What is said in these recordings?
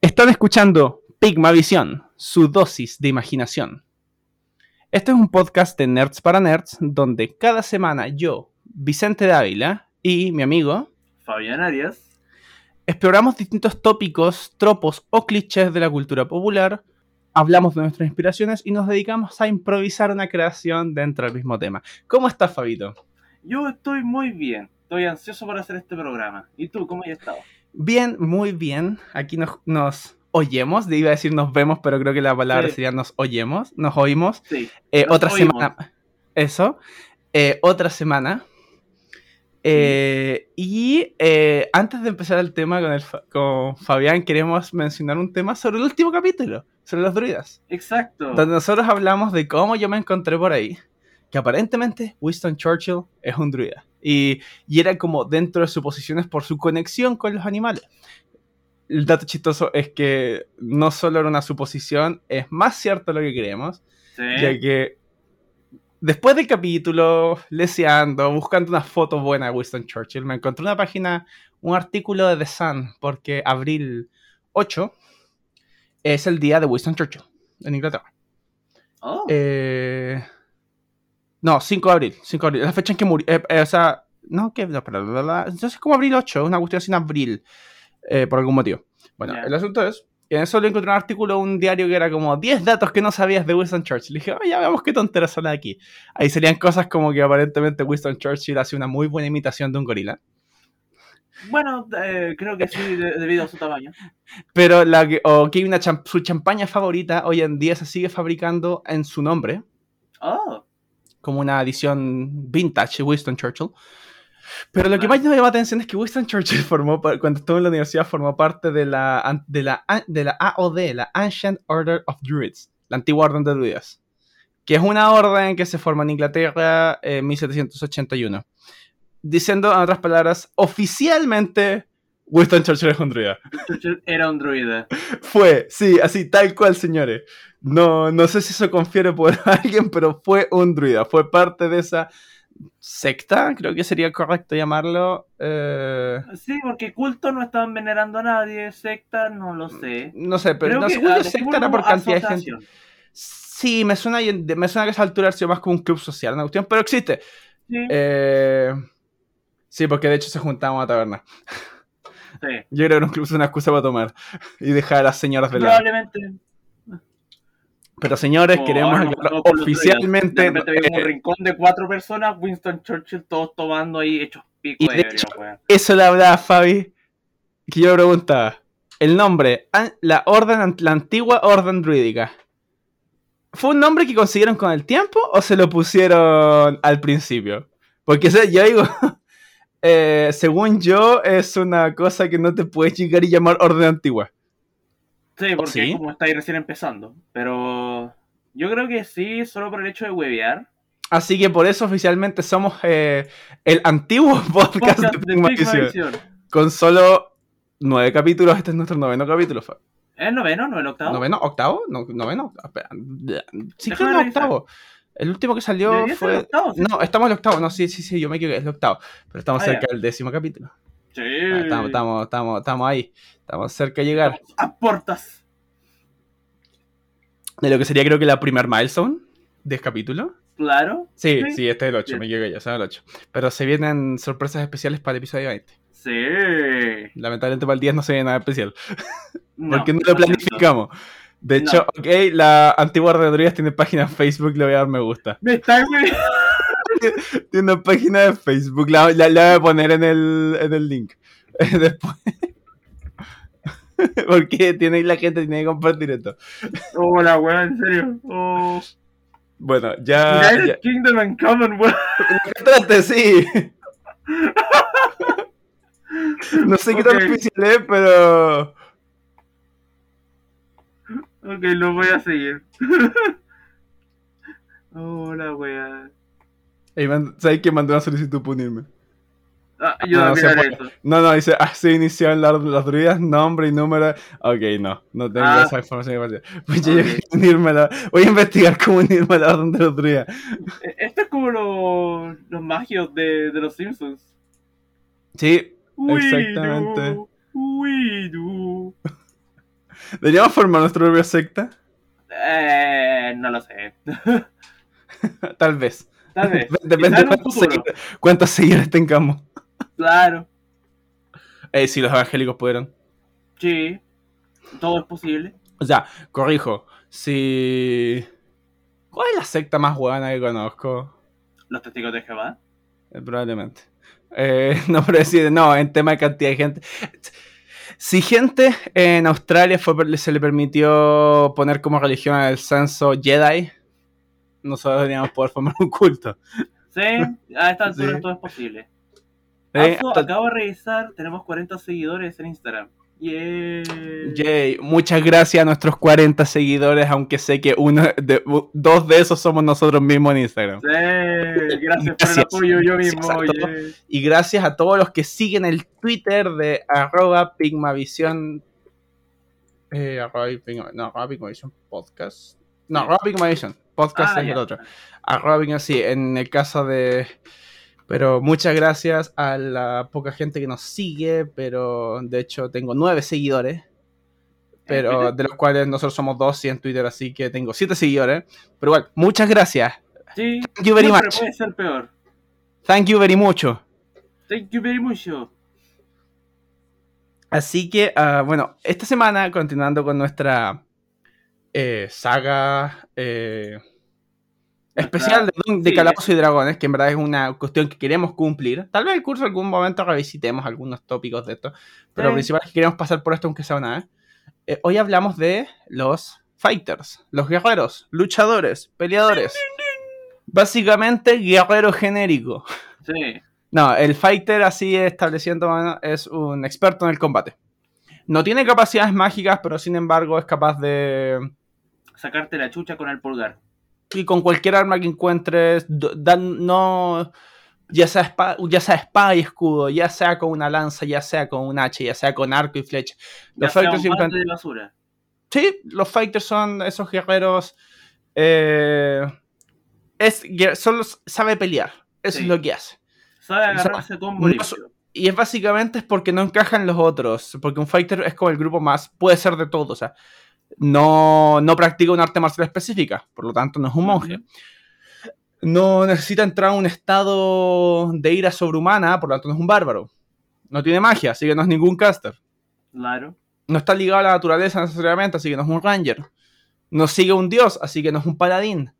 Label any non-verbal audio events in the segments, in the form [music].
Están escuchando Pigmavisión, su dosis de imaginación. Este es un podcast de Nerds para Nerds, donde cada semana yo, Vicente Dávila y mi amigo Fabián Arias exploramos distintos tópicos, tropos o clichés de la cultura popular, hablamos de nuestras inspiraciones y nos dedicamos a improvisar una creación dentro del mismo tema. ¿Cómo estás, Fabito? Yo estoy muy bien, estoy ansioso por hacer este programa. ¿Y tú, cómo has estado? Bien, muy bien. Aquí nos, nos oyemos, iba a decir nos vemos, pero creo que la palabra Sí. sería nos oyemos, nos oímos. Sí. Eh, Nos otra oímos. semana. Eso. Eh, otra semana. Eh, y eh, antes de empezar el tema con, el con Fabián, queremos mencionar un tema sobre el último capítulo, sobre los druidas. Exacto. Donde nosotros hablamos de cómo yo me encontré por ahí. Que aparentemente Winston Churchill es un druida. Y, y era como dentro de suposiciones por su conexión con los animales. El dato chistoso es que no solo era una suposición, es más cierto lo que creemos Sí. ya que después del capítulo, leseando, buscando una foto buena de Winston Churchill, me encontré una página, un artículo de The Sun, porque abril 8 es el día de Winston Churchill en Inglaterra. Oh, Eh, no, 5 de abril, 5 de abril, la fecha en que murió, eh, eh, o sea, no, que, no, pero, la, la, entonces es como abril 8, una cuestión en abril, eh, por algún motivo. Bueno, el asunto es, que en eso le encontré un artículo, de un diario que era como 10 datos que no sabías de Winston Churchill. Y dije, oh, ya veamos qué tonteras son aquí. Ahí serían cosas como que aparentemente Winston Churchill hace una muy buena imitación de un gorila. Bueno, eh, creo que sí, de- debido a su tamaño. Pero la que, o que una cham- su champaña favorita hoy en día se sigue fabricando en su nombre, Oh, como una edición vintage de Winston Churchill. Pero lo que más me llama la atención es que Winston Churchill [laughs] formó, cuando estuvo en la universidad, formó parte de la, de la, de la AOD, la Ancient Order of Druids, la antigua orden de druidas, que es una orden que se forma en Inglaterra en 1781. Diciendo, en otras palabras, oficialmente Winston Churchill es un druida. Churchill era un druida. [laughs] Fue, sí, así, tal cual, señores. No, no sé si eso confiere por [laughs] alguien, pero fue un druida. Fue parte de esa secta, creo que sería correcto llamarlo. eh, Sí, porque culto no estaban venerando a nadie, secta no lo sé. no sé, pero Creo no que, según yo, secta era por cantidad de gente. Sí, me suena, me suena que a esa altura ha sido más como un club social, una cuestión, pero existe. Sí, Eh, sí, porque de hecho se juntaban a taberna. [laughs] sí. Yo creo que era un club es una excusa para tomar y dejar a las señoras de lado. Probablemente. Pero señores, queremos los oficialmente. De había eh, un rincón de cuatro personas, Winston Churchill todos tomando ahí hechos pico de de ebrio, hecho-. Eso le hablaba Fabi, que yo preguntaba, el nombre, la orden, la antigua orden druídica, ¿fue un nombre que consiguieron con el tiempo o se lo pusieron al principio? Porque yo digo, [laughs] eh, según yo, es una cosa que no te puedes llegar y llamar orden antigua. Sí, porque ¿Sí? como está ahí recién empezando. Pero yo creo que sí, solo por el hecho de huevear. Así que por eso oficialmente somos eh, el antiguo [laughs] podcast, Podcast de de Pigma Pigma Visión, Visión. con solo nueve capítulos. Este es nuestro noveno capítulo. Fa- ¿Es el noveno, no el octavo? ¿Noveno? ¿Octavo? No, ¿Noveno? Espera. Sí, que es revisar. El último que salió fue. el octavo, sí. No, estamos en el octavo. No, sí, sí, sí, yo me equivoqué, es el octavo. Pero estamos Ah, cerca ya. del décimo capítulo. Sí. Ah, Estamos, estamos, estamos, estamos ahí. Estamos cerca de llegar. Aportas. De lo que sería, creo que la primer milestone de capítulo. Claro. Sí, Sí. sí, este es el 8, Bien. me equivoqué, ya sabes el 8. Pero se vienen sorpresas especiales para el episodio 20. Sí. Lamentablemente para el 10 no se viene nada especial. No, porque no lo planificamos. De No. hecho, ok, la antigua Druidas tiene página en Facebook, le voy a dar me gusta. Me está. [laughs] Tiene una página de Facebook, la, la- la voy a poner en el, en el link. [laughs] Después. [laughs] Porque tiene, la gente tiene que compartir esto. Oh, la weá, en serio. Oh. Bueno, ya. United ya. Kingdom and Common, weón. Trate, sí. No sé qué tan difícil es, pero. Ok, lo voy a seguir. [laughs] oh, la weá. Ey, man- ¿Sabes que mandé una solicitud para unirme? Ah, yo No, a se mirar puede. eso. No, no, dice, así iniciaron las, las druidas, nombre y número. Ok, no, no tengo Ah. esa información. Pues yo Ok. quiero unirme a la- Voy a investigar cómo unirme a la orden de los druidas. Eh, Esto es como los, los magios de, de los Simpsons. Sí, We Exactamente. do, we do. [laughs] ¿Deberíamos formar nuestra propia secta? Eh, no lo sé. [laughs] Tal vez. Tal vez. [laughs] Depende de cuántos seguidores, cuántos seguidores tengamos. Claro. Eh, si los evangélicos pudieron. Sí. Todo es posible. O sea, corrijo. Si. ¿Cuál es la secta más buena que conozco? Los testigos de Jehová. Eh, probablemente. Eh, no, pero decir, no, en tema de cantidad de gente. Si gente en Australia fue, se le permitió poner como religión el censo Jedi, nosotros deberíamos poder formar un culto. Sí, a esta altura Sí. todo es posible. Eh, acabo de revisar, tenemos 40 seguidores en Instagram. Yeah. Yay. Muchas gracias a nuestros 40 seguidores, aunque sé que uno de, dos de esos somos nosotros mismos en Instagram. Sí, gracias, por el apoyo yo mismo. yeah. Y gracias a todos los que siguen el Twitter de arroba Pigmavisión. Eh, arroba Pigma- no, arroba Pigmavisión Podcast. No, arroba Pigmavisión. Podcast Ah, es el otro. Arroba sí, en el caso de... Pero muchas gracias a la poca gente que nos sigue, pero de hecho tengo nueve seguidores. Pero de los cuales nosotros somos dos y en Twitter, así que tengo siete seguidores. Pero igual, muchas gracias. Sí, Thank you very much. puede ser peor. Thank you very mucho. Thank you very much. Así que, ah, bueno, esta semana, continuando con nuestra eh, saga eh, especial de, de sí, Calabozos y Dragones, que en verdad es una cuestión que queremos cumplir. Tal vez el curso en algún momento revisitemos algunos tópicos de esto, pero lo principal es que queremos pasar por esto aunque sea una vez. Eh, hoy hablamos de los fighters, los guerreros, luchadores, peleadores. Básicamente, guerrero genérico. Sí, No, el fighter, así estableciendo, bueno, es un experto en el combate. No tiene capacidades mágicas, pero sin embargo es capaz de. sacarte la chucha con el pulgar. Y con cualquier arma que encuentres, dan- no. Ya sea, espada, ya sea espada y escudo, ya sea con una lanza, ya sea con un hacha, ya sea con arco y flecha. Ya Los sea fighters un de basura. Sí, los fighters son esos guerreros. eh, es, solo sabe pelear. Eso Sí. es lo que hace. Sabe O sea, agarrarse con no. Y es básicamente es porque no encajan los otros. Porque un fighter es como el grupo más. Puede ser de todo. O sea, no, no practica un arte marcial específica. Por lo tanto, no es un monje. No necesita entrar a un estado de ira sobrehumana. Por lo tanto, no es un bárbaro. No tiene magia, así que no es ningún caster. Claro. No está ligado a la naturaleza necesariamente, así que no es un ranger. No sigue un dios, así que no es un paladín.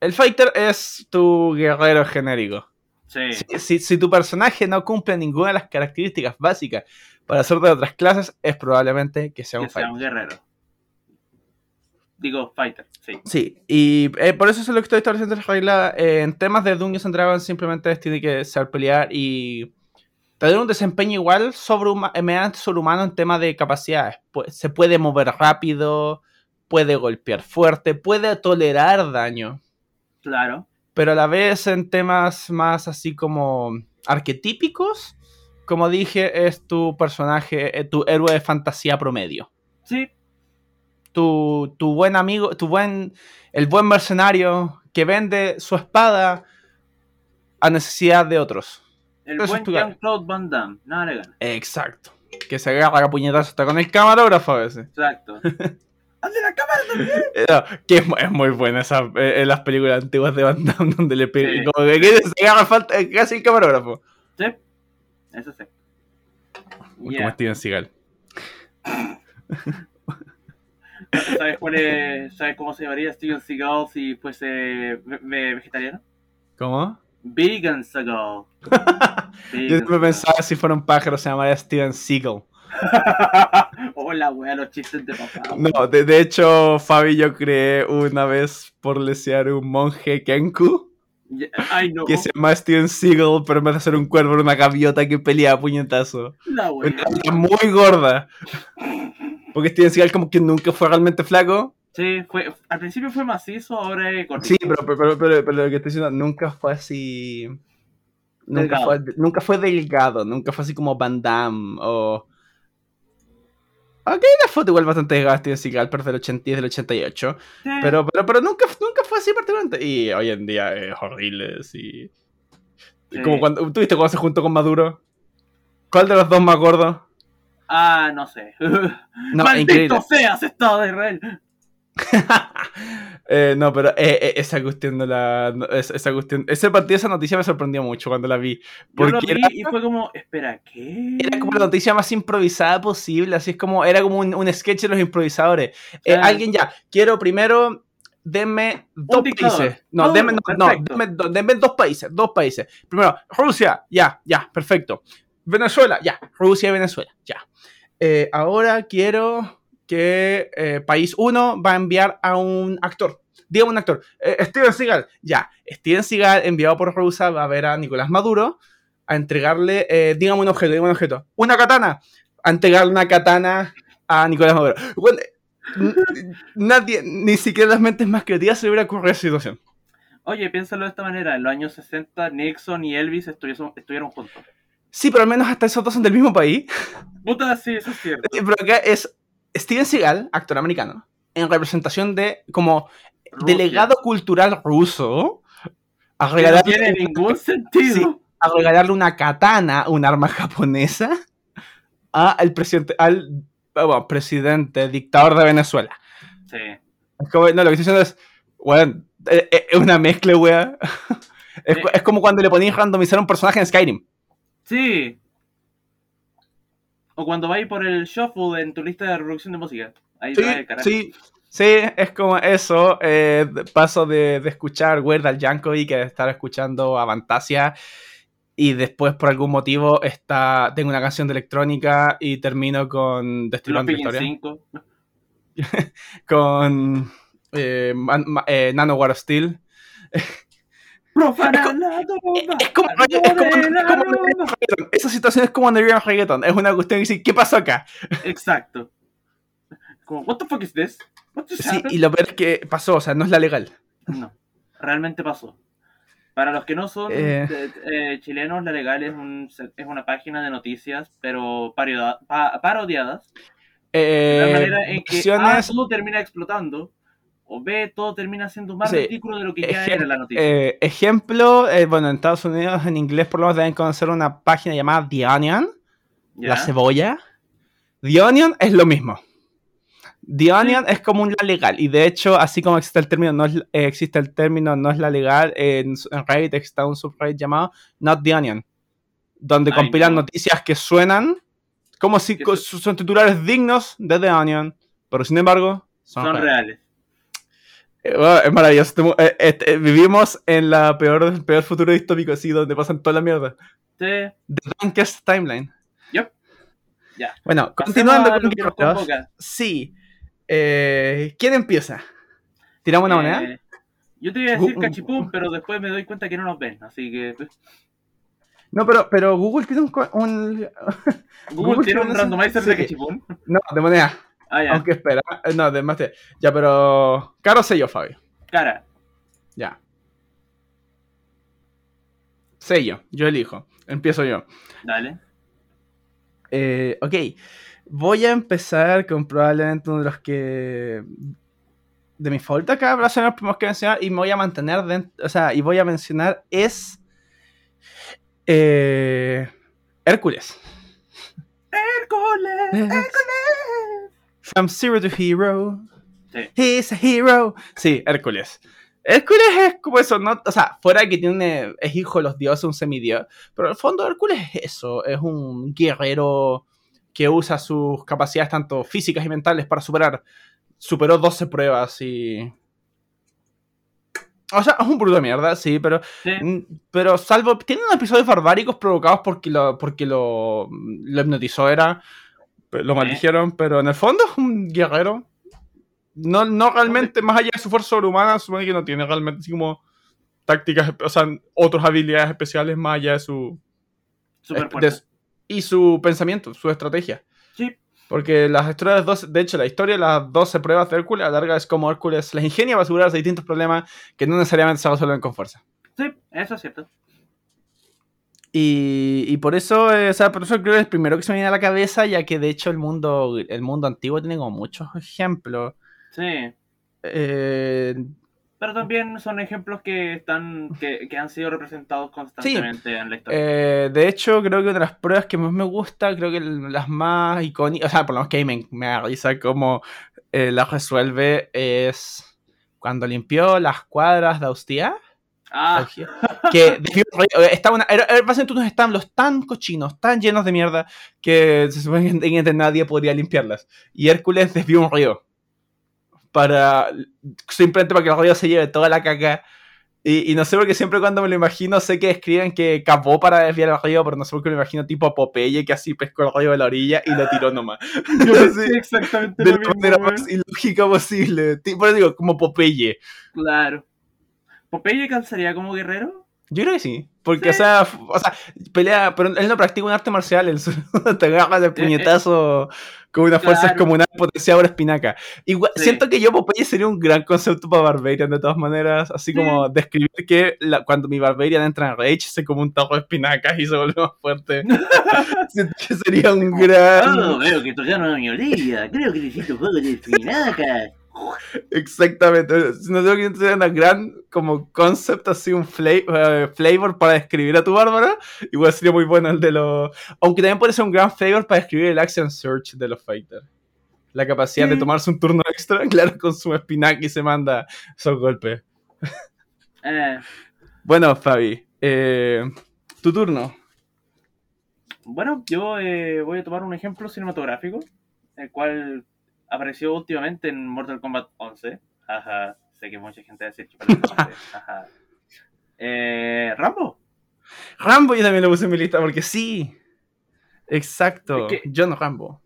El fighter es tu guerrero genérico. Sí. Si, si- si tu personaje no cumple ninguna de las características básicas para ser de otras clases, es probablemente que sea que un sea fighter. un guerrero. Digo, fighter, sí. Sí, y eh, por eso es lo que estoy estableciendo la regla. eh, en temas de Dungeons and Dragons simplemente tiene que saber pelear y tener un desempeño igual sobrehuma- eh, mediante sobrehumano en temas de capacidades. Se puede mover rápido, puede golpear fuerte, puede tolerar daño. Claro. pero a la vez en temas más así como arquetípicos, como dije, es tu personaje, tu héroe de fantasía promedio. Sí, Tu, tu buen amigo, tu buen, el buen mercenario que vende su espada a necesidad de otros. el Eso es buen. Jean-Claude Van Damme. Nada le gana. Exacto. Que se agarra a puñetazos hasta con el camarógrafo a veces. Exacto. [laughs] ¡Ande la cámara también! No, que es, mu- es muy buena esa, eh, en las películas antiguas de Van Damme donde le pega, Sí. como que se agarra falta, eh, casi el camarógrafo. Sí, eso sí. Como Yeah. Steven Seagal. [laughs] [laughs] ¿Sabes, cuál es- ¿Sabes cómo se llamaría Steven Seagal si fuese ve- ve- vegetariano? ¿Cómo? Vegan Seagal. [laughs] Yo siempre pensaba si fuera un pájaro se llamaría Steven Seagal. [laughs] Hola, wea, los chistes de papá. No, de, de hecho, Fabi yo creé una vez por lesear un monje Kenku Ya- Ay, no. que se llama Steven Seagal, pero en vez de ser un cuervo era una gaviota que pelea a puñetazo. La wea. Muy gorda. Porque Steven Seagal como que nunca fue realmente flaco. Sí, fue, al principio fue macizo, ahora es cortito. Sí, pero, pero, pero, pero- lo que estoy diciendo, nunca fue así... Nunca Delgado. fue, nunca fue delgado, nunca fue así como Van Damme o... Ok, la foto igual bastante delgada Steven Seagal, pero del 80 y es del 88. Sí. Pero, pero, pero nunca, nunca fue así particularmente. Y hoy en día es horrible, sí. Sí. Como cuando, ¿Tú viste cuando se juntó con Maduro? ¿Cuál de los dos más gordo? Ah, no sé. [laughs] No, ¡Maldito increíble. seas, Estado de Israel! [laughs] Eh, no, pero eh, eh, esa cuestión de la. esa, cuestión. Ese partido, esa noticia me sorprendió mucho cuando la vi. Yo Porque lo vi era, y fue como, espera, ¿qué? era como la noticia más improvisada posible. Así es como. Era como un, un sketch de los improvisadores. Eh, alguien ya. Quiero primero. Denme dos países. No, Oh, denme, no, no, denme, denme dos países. Dos países. Primero, Rusia. Ya, ya, perfecto. Venezuela. Ya. Rusia y Venezuela. Ya. Eh, ahora quiero que eh, país 1 va a enviar a un actor. Dígame un actor. Eh, Steven Seagal. Ya. Steven Seagal, enviado por Rusia, va a ver a Nicolás Maduro a entregarle, dígame un objeto, dígame un objeto. Una katana. A entregarle una katana a Nicolás Maduro. Nadie, ni siquiera las mentes más creativas se hubiera ocurrido esa situación. Oye, piénsalo de esta manera. En los años 60, Nixon y Elvis estuvieron juntos. Sí, pero al menos hasta esos dos son del mismo país. Puta, sí, eso es cierto. [laughs] Pero acá es Steven Seagal, actor americano, en representación de como Rusia. delegado cultural ruso, a Que no regalarle, tiene ningún sentido. Sí. a regalarle una katana, un arma japonesa, a el presidente, al ah, bueno, presidente, dictador de Venezuela. Sí. Como, no, lo que estoy diciendo es, weón, eh, eh, es una mezcla. [laughs] Es, Eh. es como cuando le ponías randomizar a un personaje en Skyrim. Sí. O cuando vais por el shuffle en tu lista de reproducción de música. Ahí va el Sí, carajo. sí, sí, es como eso. eh, paso de, de escuchar Weird Al Yankovic que de estar escuchando a Fantasia. Y después, por algún motivo, está, tengo una canción de electrónica y termino con Destilando. 5. [laughs] Con eh, Man- eh, Nanowar of Steel. La Es como, es es. Esa situación es como Underground Reggaeton. Es una cuestión que dice, ¿qué pasó acá? Exacto. Como, what the fuck is this? What Sí, happened? y lo peor es que pasó, o sea, no es la legal. No, realmente pasó. Para los que no son Eh. eh, eh, chilenos, La Legal es, un, es una página de noticias, pero parodia- pa- parodiadas. De la manera en que A, versiones- todo termina explotando, o B, todo termina siendo más Sí. ridículo de lo que ya Ejem- era la noticia. eh, ejemplo, eh, bueno, en Estados Unidos en inglés por lo menos deben conocer una página llamada The Onion, la cebolla. The Onion es lo mismo. The Onion es como una legal y de hecho, así como existe el término, no es, eh, existe el término no es la legal, en, en Reddit está un subreddit llamado Not The Onion, donde Ay, compilan no. noticias que suenan como si son titulares dignos de The Onion, pero sin embargo son, Son reales. reales. Eh, bueno, es maravilloso. Eh, eh, vivimos en la peor, el peor futuro distópico, así, donde pasan toda la mierda. Sí. The Darkest Timeline. Yep. Ya. Bueno, Pasemos continuando con lo que nos guerreros. convoca. Sí. Eh, ¿Quién empieza? ¿Tiramos una moneda? Yo te iba a decir Gu- cachipún, pero después me doy cuenta que no nos ven, así que pues, No, pero, pero Google tiene un, Google, Google tiene un randomizer de cachipún. No, de moneda. Ah, ya. Aunque espera. eh, No, de más de- Ya, pero. Caro sello, Fabio. Cara. Ya. Sello. Yo elijo. Empiezo yo. Dale. Eh, ok, voy a empezar con probablemente uno de los que. de mis favoritos acá, va a ser los primeros que mencionar y me voy a mantener dentro. O sea, y voy a mencionar es. eh, Hércules. Hércules. From Zero to Hero. Sí. He's a hero. Sí, Hércules. Hércules es como eso, ¿no? O sea, fuera que tiene, es hijo de los dioses, un semidios. Pero en el fondo Hércules es eso, es un guerrero que usa sus capacidades tanto físicas y mentales para superar. Superó 12 pruebas y... O sea, es un bruto de mierda, sí, pero Sí. Mm, Pero salvo, tiene unos episodios barbáricos provocados porque lo, porque lo, lo hipnotizó, era, lo maldijeron, pero en el fondo es un guerrero. No, no realmente, más allá de su fuerza sobrehumana, supone que no tiene realmente así como tácticas, o sea, otras habilidades especiales más allá de su... Super de- y su pensamiento, su estrategia. Sí. Porque las historias, dos, de hecho, la historia de las 12 pruebas de Hércules, a la larga es como Hércules las ingenia para asegurarse de distintos problemas que no necesariamente se resuelven con fuerza. Sí, eso es cierto. Y, y por eso, eh, o sea, por eso creo que es el primero que se me viene a la cabeza, ya que de hecho el mundo, el mundo antiguo tiene como muchos ejemplos. Sí. Eh, Pero también son ejemplos que están que, que han sido representados constantemente en la historia. Eh, de hecho, creo que una de las pruebas que más me gusta, creo que las más icónicas, o sea, por lo menos que me, me da risa cómo eh, la resuelve es cuando limpió las cuadras de Austia. Ah, Que eh, estaba una, básicamente unos establos tan cochinos, tan llenos de mierda, que se supone que nadie podría limpiarlas. Y Hércules desvió un río. Para. Simplemente para que el río se lleve toda la caca. Y, y no sé por qué siempre cuando me lo imagino sé que escriben que cavó para desviar el río, pero no sé por qué me lo imagino tipo Popeye que así pescó el río de la orilla y lo tiró nomás. [laughs] yo Sí. exactamente de la manera más ilógica posible. Por eso digo, como Popeye. Claro. ¿Popeye calzaría como guerrero? Yo creo que sí. Porque, Sí. o sea, o sea, pelea, pero él no practica un arte marcial, él solo [laughs] te agarra de puñetazo con una fuerza claro. descomunal potenciada por espinaca. Igual, Sí. siento que yo Popeye sería un gran concepto para Barbarian de todas maneras, así Sí. como describir que la- cuando mi Barbarian entra en Rage se come un tajo de espinacas y se vuelve más fuerte. [laughs] siento que sería un gran... Oh, veo que tocaron a mi orilla. Creo que necesito poco de espinacas. Exactamente. No tengo que tener una gran como concept así, un eh, flavor para describir a tu bárbaro. Igual sería muy bueno el de los. Aunque también puede ser un gran flavor para describir el action search de los fighters. La capacidad de Sí. tomarse un turno extra, [laughs] claro, con su espinaca y se manda esos golpes. Eh, Bueno, Fabi, eh, tu turno. bueno, yo eh, voy a tomar un ejemplo cinematográfico, el cual apareció últimamente en Mortal Kombat 11. Ajá, sé que mucha gente va a decir que parece 11. Ajá. Eh, Rambo. Rambo yo también lo puse en mi lista porque sí. Exacto. Es que- John Rambo.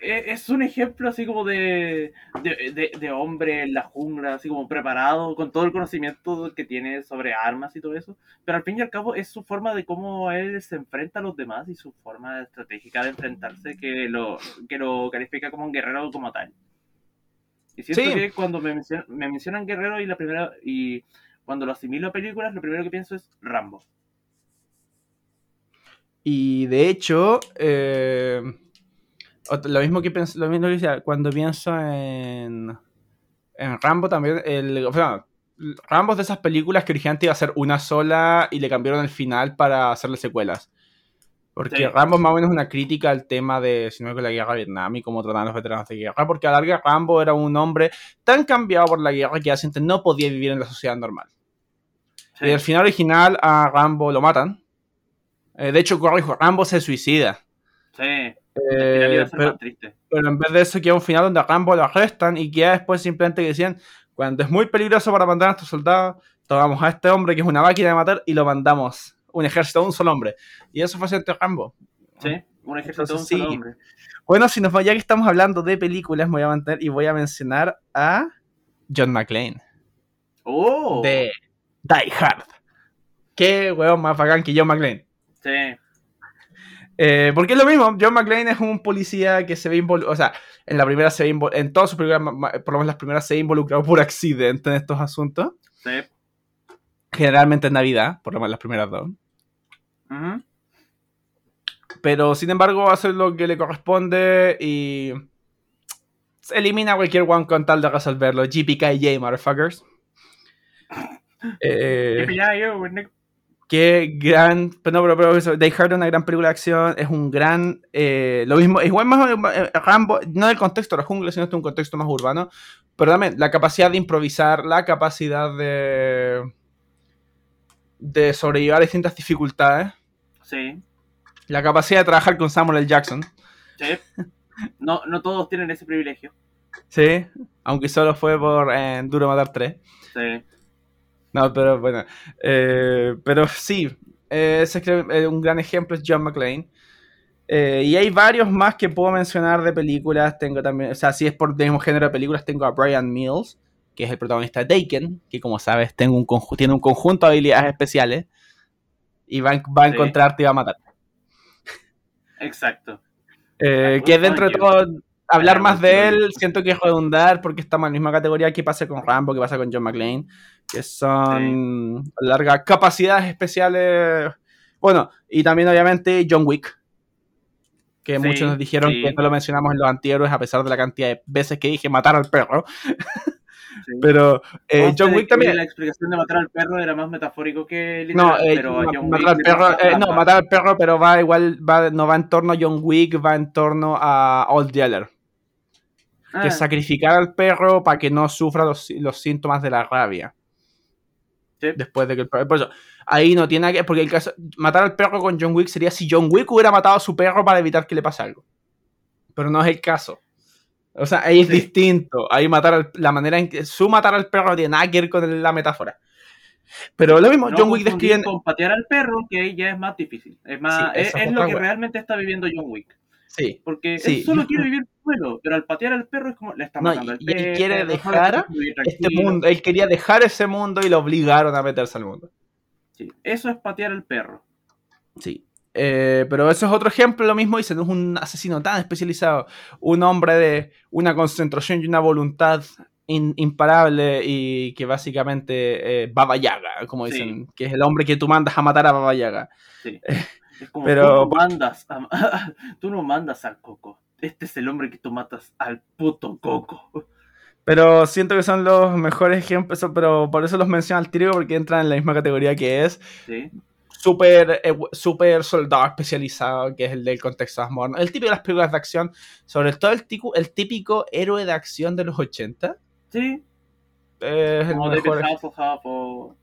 Eh, es un ejemplo así como de, de, de- de hombre en la jungla, así como preparado, con todo el conocimiento que tiene sobre armas y todo eso. Pero al fin y al cabo es su forma de cómo él se enfrenta a los demás y su forma estratégica de enfrentarse que lo, que lo califica como un guerrero como tal. Y siento Sí. que cuando me, mencionan, me mencionan guerrero y la primera y cuando lo asimilo a películas, lo primero que pienso es Rambo. Y de hecho, eh, lo mismo que pienso, lo mismo que decía, cuando pienso en, en Rambo también, el, o sea, Rambo es de esas películas que originalmente iba a ser una sola y le cambiaron el final para hacerle secuelas. Porque Sí. Rambo es más o menos una crítica al tema de, si no es que la guerra de Vietnam y cómo trataban los veteranos de guerra, porque a la larga Rambo era un hombre tan cambiado por la guerra que ya no podía vivir en la sociedad normal. Sí. Y al final original a Rambo lo matan. Eh, de hecho, Rambo se suicida. Sí, Eh, pero, en vez de eso queda un final donde a Rambo lo arrestan y queda después simplemente que decían, cuando es muy peligroso para mandar a nuestros soldados, tomamos a este hombre que es una máquina de matar y lo mandamos. Un ejército de un solo hombre. Y eso fue siempre Rambo. Sí, un ejército de un solo sí. hombre. Bueno, si nos va- ya que estamos hablando de películas, me voy a mantener y voy a mencionar a John McClane. Oh, De Die Hard. Qué huevón más bacán que John McClane. sí, Eh, porque es lo mismo, John McClane es un policía que se ve involucrado, o sea, en la primera se ve en todas sus películas, por lo menos las primeras se ve involucrado por accidente en estos asuntos. sí. Generalmente en Navidad, por lo menos las primeras dos. Pero sin embargo hace lo que le corresponde y elimina cualquier one con tal de resolverlo. GPKJ, motherfuckers. [laughs] Eh, Qué gran. Pero no, pero, pero eso, Die Hard es una gran película de acción. Es un gran. eh, lo mismo. Igual más eh, Rambo. No del contexto de la jungla, sino de un contexto más urbano. Pero también la capacidad de improvisar, la capacidad de. de sobrellevar a distintas dificultades. Sí, La capacidad de trabajar con Samuel L. Jackson. sí. No, no todos tienen ese privilegio. Sí. Aunque solo fue por eh, Duro Matar 3. Sí, No, pero bueno. eh, pero sí, eh, ese es creo, eh, un gran ejemplo es John McClane. Eh, y hay varios más que puedo mencionar de películas. Tengo también, o sea, si es por el mismo género de películas, tengo a Brian Mills, que es el protagonista de Taken, que como sabes tengo un conju- tiene un conjunto de habilidades especiales. Y va, a- va a Sí. encontrarte y va a matar. exacto. Eh, que dentro de todo, hablar más de él, siento que es redundar porque estamos en la misma categoría que pasa con Rambo, que pasa con John McClane, que son a la larga capacidades especiales. Bueno, y también obviamente John Wick, que Sí, muchos nos dijeron sí. que no lo mencionamos en los anteriores a pesar de la cantidad de veces que dije matar al perro. [laughs] Pero eh, John Wick también. La explicación de matar al perro era más metafórico que No, literal, eh, pero ma- John matar Wick al perro, eh, no, matar al perro, pero va igual, va, no va en torno a John Wick, va en torno a Old Yeller. Ah, Que es sacrificar al perro para que no sufra los, los síntomas de la rabia. Sí. Después de que el perro. Por eso, ahí no tiene que. Porque el caso. Matar al perro con John Wick sería si John Wick hubiera matado a su perro para evitar que le pase algo. Pero no es el caso. O sea, ahí es Sí. distinto. Ahí matar al- la manera en que. Su matar al perro no tiene nada que ver con la metáfora. Pero lo mismo, no John Wick describe. con patear al perro, que ahí ya es más difícil. Es, más, Sí, es, lo que realmente está viviendo John Wick. Sí. Porque Sí, él solo quiere vivir suelo, pero al patear al perro es como le está No, matando al y- y él perro. quiere dejar Este mundo. Él quería dejar ese mundo y lo obligaron a meterse al mundo. Sí, eso es patear al perro. Sí. Eh, pero eso es otro ejemplo, lo mismo dice, no es un asesino tan especializado, un hombre de una concentración y una voluntad in- imparable y que básicamente eh, Baba Yaga, como Sí. dicen, que es el hombre que tú mandas a matar a Baba Yaga. Sí. Es como Pero- tú no mandas a- [laughs] tú no mandas al coco. Este es el hombre que tú matas al puto coco. Pero siento que son los mejores ejemplos, pero por eso los menciono al tiro porque entran en la misma categoría que es Sí. super, eh, super soldado especializado, que es el del contexto moderno. El típico de las películas de acción, sobre todo el, tico- el típico héroe de acción de los 80. Sí, eh, es el como David mejor, Hasselhoff o...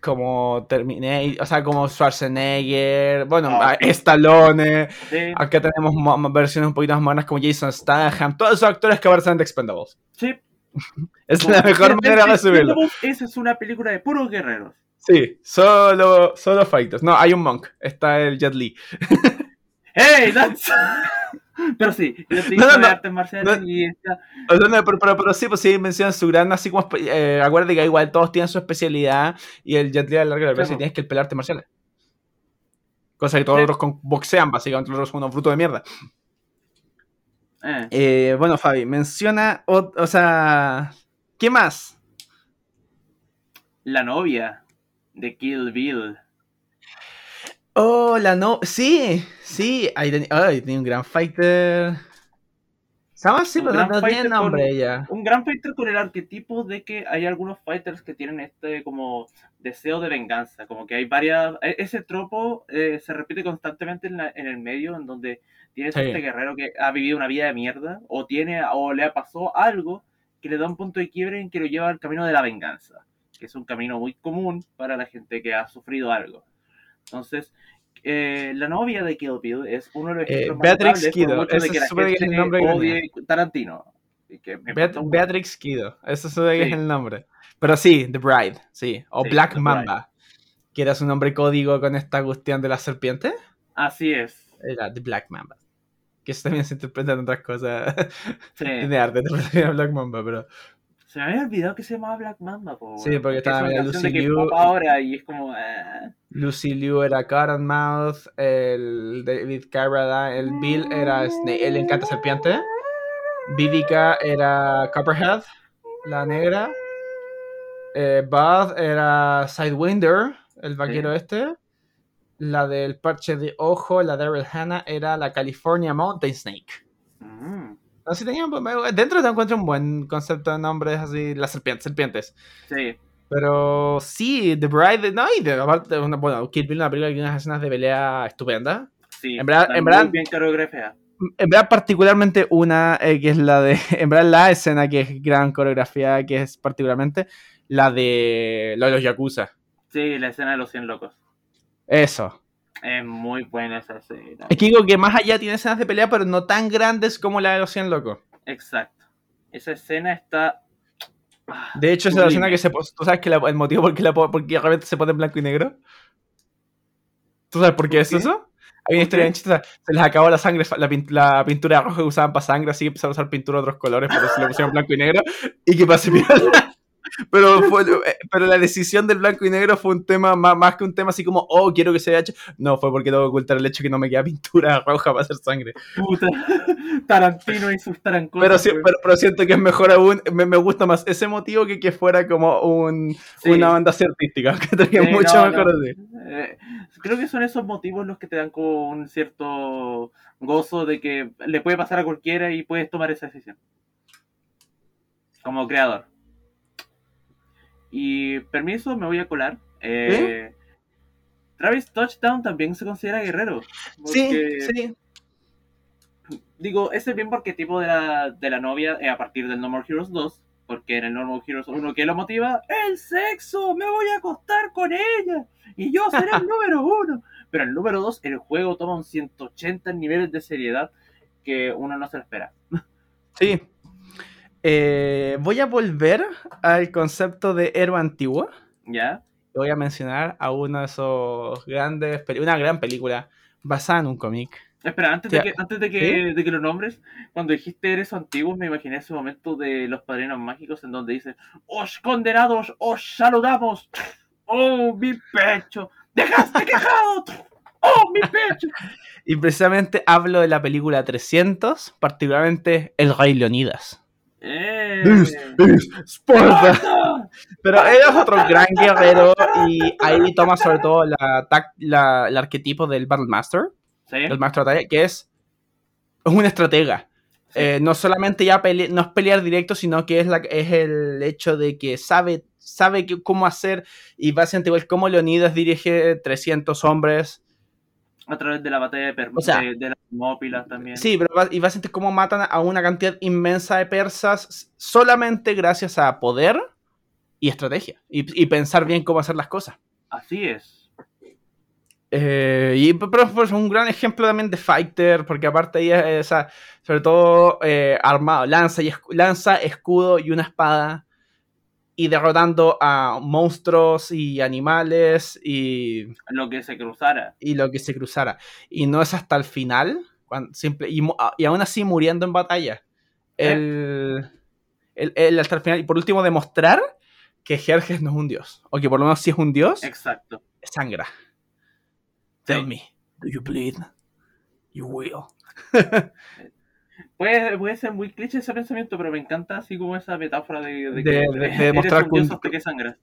como Terminator, o sea, como Schwarzenegger, bueno, Ah. Stallone. Sí, Acá tenemos mo- mo- versiones un poquito más modernas como Jason Statham, todos esos actores que aparecen en The Expendables. sí. [laughs] Es la mejor manera de resumirlo. Esa es una película de puros guerreros. Sí, solo, solo fighters. No, hay un monk, está el Jet Li. [laughs] ¡Hey! That's... Pero sí, yo te No, no, no. artes marciales No. y esta... Pero, pero, pero sí, pues sí, mencionan su gran, así como, eh, acuérdate que igual todos tienen su especialidad y el Jet Li a la larga de la Claro. tienes que el pelarte marciales. Cosa que todos Sí. los otros boxean, básicamente los otros son unos brutos de mierda. Eh, Eh, bueno, Fabi, menciona, o, o sea, ¿qué más? la novia de Kill Bill. Oh, la no, sí, sí, ahí tenía, ay, tenía un gran fighter. Así, Un pero no, tiene nombre con- ella. Un gran fighter con el arquetipo de que hay algunos fighters que tienen este como deseo de venganza, como que hay varias... e- Ese tropo eh, se repite constantemente en, la- en el medio, en donde tienes Sí. este guerrero que ha vivido una vida de mierda, o tiene o le ha pasado algo que le da un punto de quiebre en que lo lleva al camino de la venganza, que es un camino muy común para la gente que ha sufrido algo. Entonces, eh, la novia de Kill Bill es uno de los Eh, ejemplos más Beatrix Kiddo, mucho de que la supone que es el nombre que odie Tarantino. Que Beat- Beatrix Kido, eso se ve que es Sí. el nombre. Pero sí, The Bride, sí. O Sí, Black The Mamba, que era su nombre código con esta cuestión de la serpiente. Así es. Era The Black Mamba. Que eso también se interpreta en otras cosas. Sí. [laughs] Tiene arte, [laughs] Black Mamba, pero. Se me había olvidado que se llamaba Black Mamba. po, Sí, porque es estaba de Lucy Liu. ahora y es como. ah, Lucy Liu era Cottonmouth, el David Carradine, el Bill era Snake, él le encanta serpiente. Vivica era Copperhead, la negra. Eh, Bud era Sidewinder, el vaquero este. La del parche de ojo, la Daryl Hannah, era la California Mountain Snake. mm, No, sí tenían, me- dentro te encuentro un buen concepto de nombres así, las serpientes, serpientes. sí. Pero sí, The Bride, no, y de, aparte, una, bueno, Kill Bill, una película que tiene unas escenas de pelea estupenda. Sí. En verdad- en verdad- bien coreografiada. En verdad, particularmente una eh, que es la de. [laughs] En verdad, la escena que es gran coreografía, que es particularmente la de. Lo de los Yakuza. Sí, la escena de los 100 locos. Eso. Es muy buena esa escena. Es que digo que más allá tiene escenas de pelea, pero no tan grandes como la de los 100 locos. Exacto. Esa escena está. ah, De hecho, esa es la escena que se. ¿Tú sabes que la- el motivo por qué, la, po- por qué de repente se pone en blanco y negro? ¿Tú sabes por qué ¿Por es qué? eso? Hay una ¿Por historia bien chistosa. Se les acabó la sangre, la, pin- la pintura roja que usaban para sangre, así que empezaron a usar pintura de otros colores, pero se le pusieron blanco y negro. Y que pase piola. Pero, fue, eh, pero la decisión del blanco y negro fue un tema más, más que un tema así como, oh, quiero que se vea hecho. No, fue porque tengo que ocultar el hecho que no me queda pintura [laughs] roja para hacer sangre. Puta. [laughs] Tarantino y sus tarancos. Pero, sí- pero, pero siento que es mejor aún, me, me gusta más ese motivo que que fuera como un, una banda así artística, [laughs] que tenía Sí, mucho no, mejor no. así. Eh, creo que son esos motivos los que te dan como un cierto gozo de que le puede pasar a cualquiera y puedes tomar esa decisión. Como creador. Y permiso, me voy a colar. Eh, Travis Touchdown también se considera guerrero. Sí, porque- sí. Digo, ese mismo arquetipo de la, de la novia eh, a partir del No More Heroes 2, porque en el No More Heroes 1 que lo motiva, el sexo, me voy a acostar con ella y yo seré el [laughs] número uno. Pero el número 2, el juego toma un 180 niveles de seriedad que uno no se lo espera. Sí. Eh, voy a volver al concepto de héroe antiguo. ¿Ya? Voy a mencionar a uno de esos grandes, una gran película basada en un cómic. Espera, antes, de que, antes de, que, de que lo nombres, cuando dijiste eres antiguo, me imaginé ese momento de los padrinos mágicos en donde dicen, ¡Os condenados, os saludamos! ¡Oh, mi pecho! ¡Dejaste quejado! ¡Oh, mi pecho! [laughs] Y precisamente hablo de la película 300, particularmente El Rey Leonidas. ¡Eh! [laughs] Pero él es otro gran guerrero y ahí toma sobre todo la, la- el arquetipo del Battle Master, ¿Sí? el maestro de batalla, que es, es una estratega. Sí. Eh, no solamente ya pele- no es pelear directo, sino que es, la, es el hecho de que sabe, sabe que- cómo hacer y básicamente igual como Leonidas dirige 300 hombres. A través de la batalla de, Per- O sea, de, de las Termópilas también. Sí, pero ba- y básicamente cómo matan a una cantidad inmensa de persas solamente gracias a poder y estrategia y, y pensar bien cómo hacer las cosas. Así es. Eh, y pero pues, un gran ejemplo también de fighter, porque aparte ahí es, es, sobre todo eh, armado, lanza, y lanza, escudo y una espada, y derrotando a monstruos y animales y, Lo que se cruzara. y lo que se cruzara. Y no es hasta el final, cuando, simple, y, aún así muriendo en batalla. El, el- el hasta el final, y por último demostrar que Jerjes no es un dios, o que por lo menos si es un dios, Exacto. sangra. Sí. Tell me, do you bleed? You will. [laughs] Puede, puede ser muy cliché ese pensamiento, pero me encanta así como esa metáfora de, de De- que de- [laughs] demostrar un dios hasta que sangras.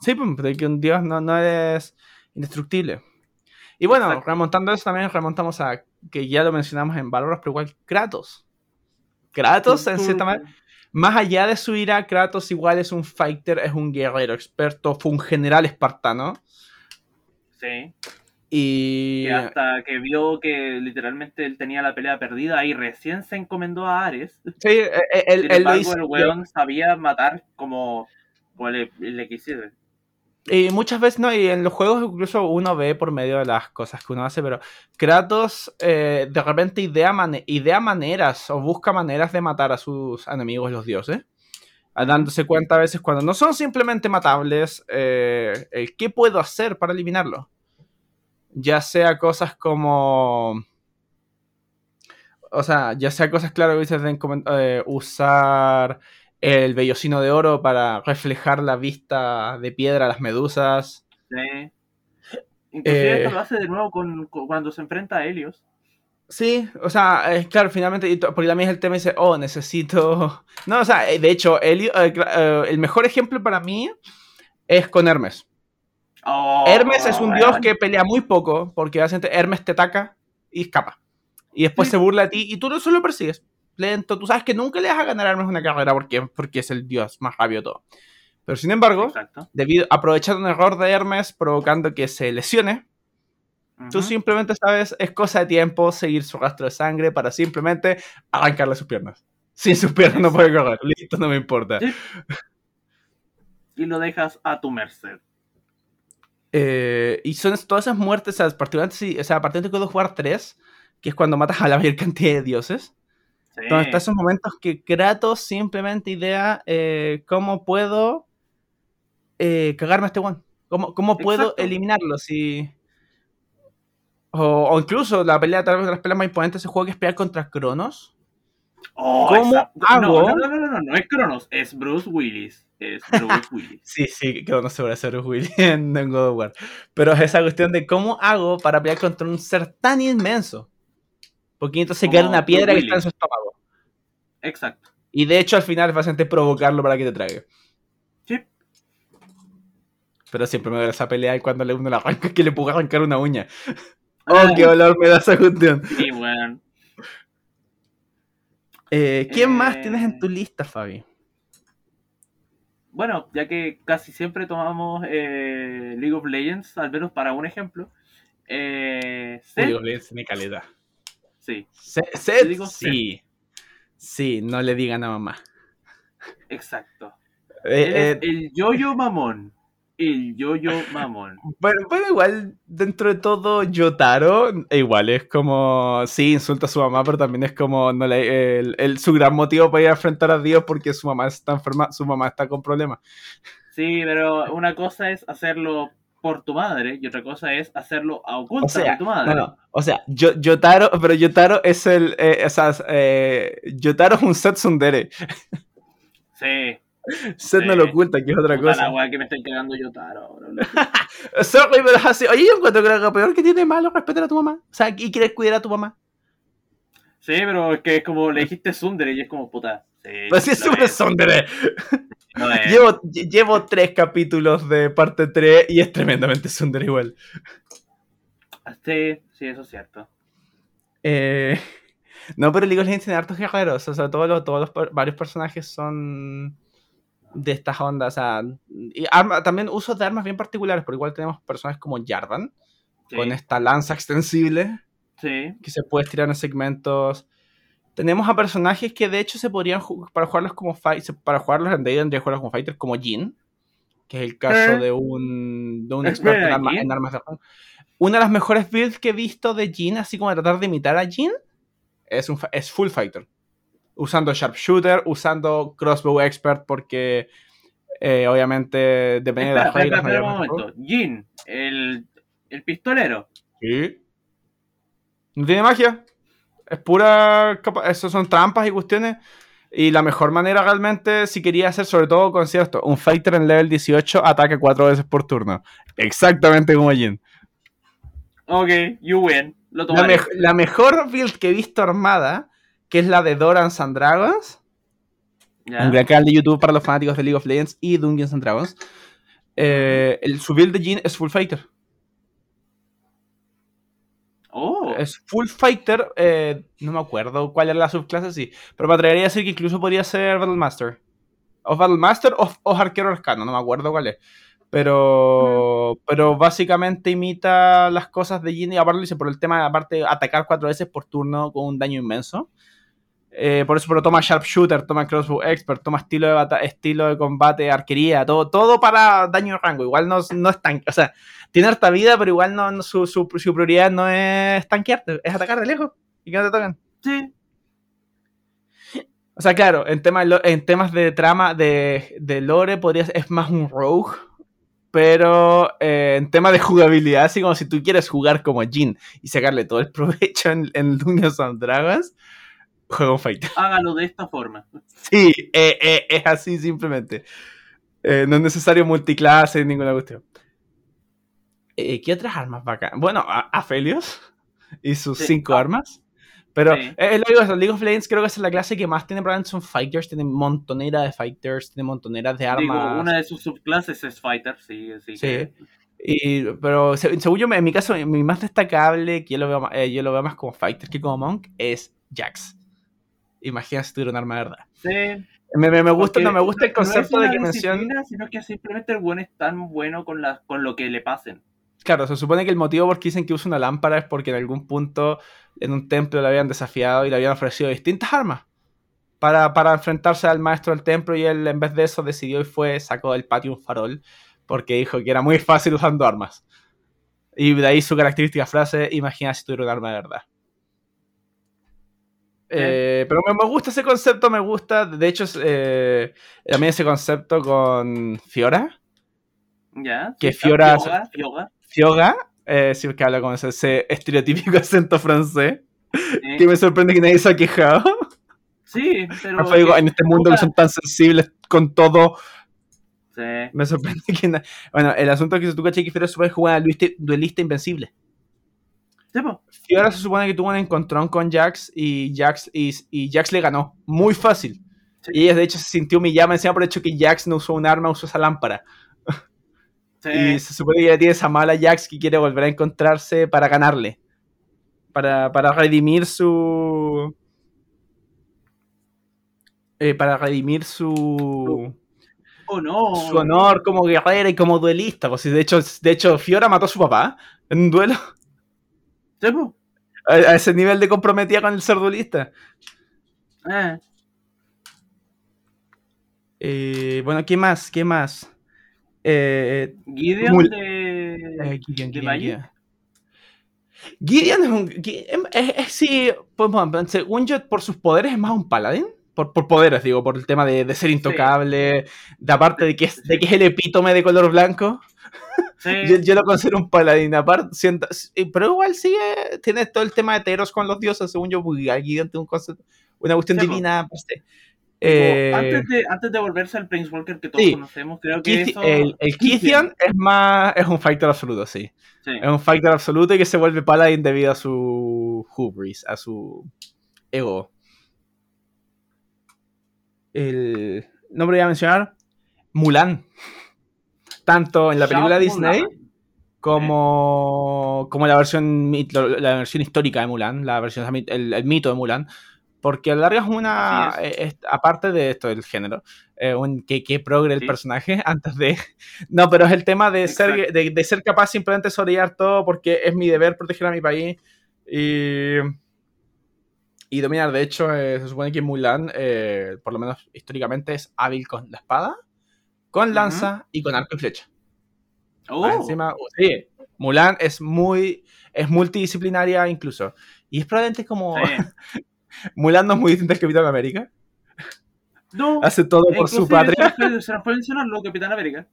Sí, pues, de que un dios no, no es indestructible. Y bueno, Exacto. remontando eso también remontamos a que ya lo mencionamos en Valorant, pero igual Kratos. Kratos, en cierta manera, más allá de su ira, Kratos igual es un fighter, es un guerrero experto, fue un general espartano. Sí. Y. Hasta que vio que literalmente él tenía la pelea perdida y recién se encomendó a Ares. Sí, eh, eh, él, Sin él lo hizo. el weón sabía matar como, como le, le quisiera. Y muchas veces, no, y en los juegos incluso uno ve por medio de las cosas que uno hace, pero Kratos eh, de repente idea, mane- idea maneras o busca maneras de matar a sus enemigos, los dioses, dándose cuenta a veces cuando no son simplemente matables, eh, qué puedo hacer para eliminarlo. Ya sea cosas como... O sea, ya sea cosas, claro, que dices de eh, usar el vellocino de oro para reflejar la vista de piedra a las medusas. Sí. Inclusive Eh. esto lo hace de nuevo con, con- cuando se enfrenta a Helios. Sí, o sea, eh, claro, finalmente, porque también es el tema dice, oh, necesito... [laughs] No, o sea, eh, de hecho, Helio- eh, el mejor ejemplo para mí es con Hermes. Oh, Hermes es un dios que pelea muy poco, porque básicamente Hermes te ataca y escapa. Y después Sí. se burla de ti y tú no solo persigues. Lento, tú sabes que nunca le vas a ganar a Hermes una carrera porque, porque es el dios más rápido de todo. Pero sin embargo, Exacto. debido, aprovechando un error de Hermes, provocando que se lesione, Tú simplemente sabes, es cosa de tiempo seguir su rastro de sangre para simplemente arrancarle sus piernas. Sin sus piernas no puede correr. Listo, no me importa. Sí. [laughs] Y lo dejas a tu merced. Eh, y son todas esas muertes, sea, particularmente o sea, a partir de God of War 3, que es cuando matas a la mayor [laughs] cantidad de dioses, Sí. donde están esos momentos que Kratos simplemente idea eh, cómo puedo eh, cagarme a este one. ¿Cómo, cómo puedo Exacto. eliminarlo? Si... O, o incluso la pelea, tal vez de las peleas más imponentes de ese juego que es pelear contra Cronos. Oh, ¿Cómo hago? No, no, no, no, no, no es Cronos, es Bruce Willis. Es [laughs] Bruce Willis. Sí, sí, Cronos se ser Willy [laughs] en, en God of War. Pero es esa cuestión de cómo hago para pelear contra un ser tan inmenso. Porque entonces cae una piedra que está en su estómago. Exacto. Y de hecho al final es bastante provocarlo para que te trague. Sí. Pero siempre me duele esa pelea y cuando le uno la arranca que le puedo arrancar una uña. [laughs] Oh, Ah, qué dolor me da esa cuestión. Sí, weón. Eh, ¿Quién más Eh. tienes en tu lista, Fabi? bueno, ya que casi siempre tomamos eh, League of Legends, al menos para un ejemplo. Eh, Seth, League of Legends tiene calidad. sí, Se- Seth, digo sí. Sí, no le digan a mamá. exacto. Eh, eh, el yoyo mamón. El yoyo mamón. [laughs] Bueno, bueno, igual, dentro de todo, Yotaro, igual es como, sí, insulta a su mamá, pero también es como, no le, el, el- su gran motivo para ir a enfrentar a Dios porque su mamá está enferma, su mamá está con problemas. Sí, pero una cosa es hacerlo por tu madre y otra cosa es hacerlo a oculta O sea, de tu madre. No, no, o sea, Yo- Yotaro, pero Yotaro es el, eh, o sea, eh, Yotaro es un set tsundere. Sí. Set no lo oculta, que es otra Puta la cosa. weá que me estoy cagando yo taro ahora. [laughs] Oye, yo encuentro que lo peor que tiene malo es respetar a tu mamá. O sea, y quieres cuidar a tu mamá. Sí, pero es que es como le dijiste Sundere y es como puta. Sí, Pues sí, es súper es. Llevo, lle- llevo tres capítulos de parte 3 y es tremendamente tsundere igual. Sí, sí, eso es cierto. Eh, [laughs] no, pero League of Legends tiene hartos guerreros. O sea, todos los, todos los varios personajes son de estas ondas. O sea, y arma- también usos de armas bien particulares, pero igual tenemos personajes como Jarvan, Sí, con esta lanza extensible sí. que se puede estirar en segmentos. Tenemos a personajes que de hecho se podrían ju- para jugarlos como para jugarlos en Day tendría que jugarlos como fighter como Jin, que es el caso Eh. de un, de un experto en, arma- ¿Jhin? en armas de juego. Una de las mejores builds que he visto de Jin, así como de tratar de imitar a Jin, es, un, es full fighter. Usando sharpshooter, usando crossbow expert, porque eh, obviamente depende Espera, de las espera, reglas. espera no un momento. Jin, el, el pistolero. Sí. No tiene magia. Es pura. Eso son trampas y cuestiones. Y la mejor manera realmente, si quería hacer, sobre todo con cierto, un fighter en level 18 ataque cuatro veces por turno. Exactamente como Jin. Ok, you win. Lo la mejor build que he visto armada, que es la de Dorans and Dragons, Ya. un gran canal de YouTube para los fanáticos de League of Legends y Dungeons and Dragons. eh, el, su build de Jin es full fighter. Oh, Es Full Fighter, eh, no me acuerdo cuál era la subclase, sí. Pero me atrevería a decir que incluso podría ser Battle Master. O Battle Master o, o Arquero Arcano, no me acuerdo cuál es. Pero, pero básicamente imita las cosas de Jin y aparte lo dice por el tema, aparte de atacar cuatro veces por turno con un daño inmenso. Eh, por eso, pero toma Sharpshooter, toma Crossbow Expert, toma estilo de, bata- estilo de combate, arquería, todo, todo para daño de rango. Igual no, no es tan. O sea, tiene harta vida, pero igual no, no- su, su, su prioridad no es tanquearte, es atacar de lejos y que no te toquen. sí. O sea, claro, en en temas de trama, de, de lore, podría ser- es más un rogue. Pero eh, en temas de jugabilidad, así como si tú quieres jugar como Jin y sacarle todo el provecho en, en Dungeons and Dragons, juega un fighter. [laughs] Hágalo de esta forma. Sí, eh, eh, es así simplemente. Eh, no es necesario multiclase ni ninguna cuestión. ¿Qué otras armas bacán? Bueno, a- Aphelios y sus Sí. cinco Ah. armas. Pero Sí. es lo que digo, League of Legends creo que es la clase que más tiene probablemente son fighters, tiene montonera de fighters, tiene montonera de armas. Digo, una de sus subclases es Fighter, sí, sí. Sí. Y, pero se- según yo, en mi caso, mi más destacable, que yo lo veo, eh, yo lo veo más como fighter que como monk, es Jax. Imagina si tuviera un arma de verdad. Sí. Me, me- me gusta, no, me gusta el no concepto es una de que disciplina, Sino que simplemente el buen es tan bueno con, la, con lo que le pasen. Claro, se supone que el motivo por qué dicen que usa una lámpara es porque en algún punto en un templo le habían desafiado y le habían ofrecido distintas armas para, para enfrentarse al maestro del templo y él en vez de eso decidió y fue, sacó del patio un farol porque dijo que era muy fácil usando armas. Y de ahí su característica frase, imagina si tuviera un arma de verdad. Eh, pero me, gusta ese concepto, me gusta. De hecho, es, eh, también ese concepto con Fiora. ¿Ya? Que Fiora- Fioga, Fioga, Fioga, eh, sí, que habla con ese, ese estereotípico [laughs] acento francés, que me sorprende que nadie se ha quejado. Sí, pero. Digo, en este mundo que son tan sensibles con todo, Sí. me sorprende [laughs] que... Bueno, el asunto es que si tú cachai que Fiora se puede jugar a duelista, duelista invencible. Sí, po. Fiora se supone que tuvo un encontrón con Jax y Jax, y, y Jax le ganó. Muy fácil. Sí. Y ella de hecho se sintió humillada encima por el hecho que Jax no usó un arma, usó esa lámpara. Sí. Y se supone que ella tiene esa mala Jax que quiere volver a encontrarse para ganarle. Para, para redimir su. eh, para redimir su. Oh, no. su honor como guerrera y como duelista. Pues, de, hecho, de hecho, Fiora mató a su papá en un duelo. Sí, po. A, a ese nivel de comprometida con el ser duelista. Eh, Eh, bueno, ¿qué más? ¿Qué más? Eh, Gideon Mul- de. eh, Gideon, ¿De Gideon? Gideon. Gideon es un. Gi- es, es- sí, pues, según yo, por sus poderes es más un paladín. Por, por poderes, digo, por el tema de, de ser intocable, de aparte de que, es, de que es el epítome de color blanco. Sí. Yo, yo lo considero un paladín, aparte, siento- sí, pero igual sigue, tiene todo el tema de Teros con los dioses, según yo, porque tiene un concepto, una cuestión Sí, divina. pues, sí. Eh, antes, de, antes de volverse al Prince Walker que todos sí. conocemos, creo que eso. el, el Kithian es más, es un fighter absoluto, sí. Sí. Es un fighter absoluto y que se vuelve paladín debido a su hubris, a su ego. El nombre voy a mencionar, Mulan. Tanto en la película Disney Mulan. como, como la versión la versión histórica de Mulan, la versión el, el mito de Mulan, porque a la larga es una eh, es- aparte de esto del género, eh, un que, que progre el Sí. personaje [laughs] antes de no, pero es el tema de ser de ser capaz simplemente de sobrellevar todo porque es mi deber proteger a mi país y y dominar. De hecho, eh, se supone que Mulan, eh, por lo menos históricamente, es hábil con la espada, con lanza y con arco y flecha. Oh, encima, sí, Mulan es muy. es multidisciplinaria incluso. Y es probablemente como. sí. [laughs] Mulan no es muy distinta al Capitán América. No, [laughs] Hace todo por su patria. Se nos puede- se nos puede mencionarlo, Capitán América.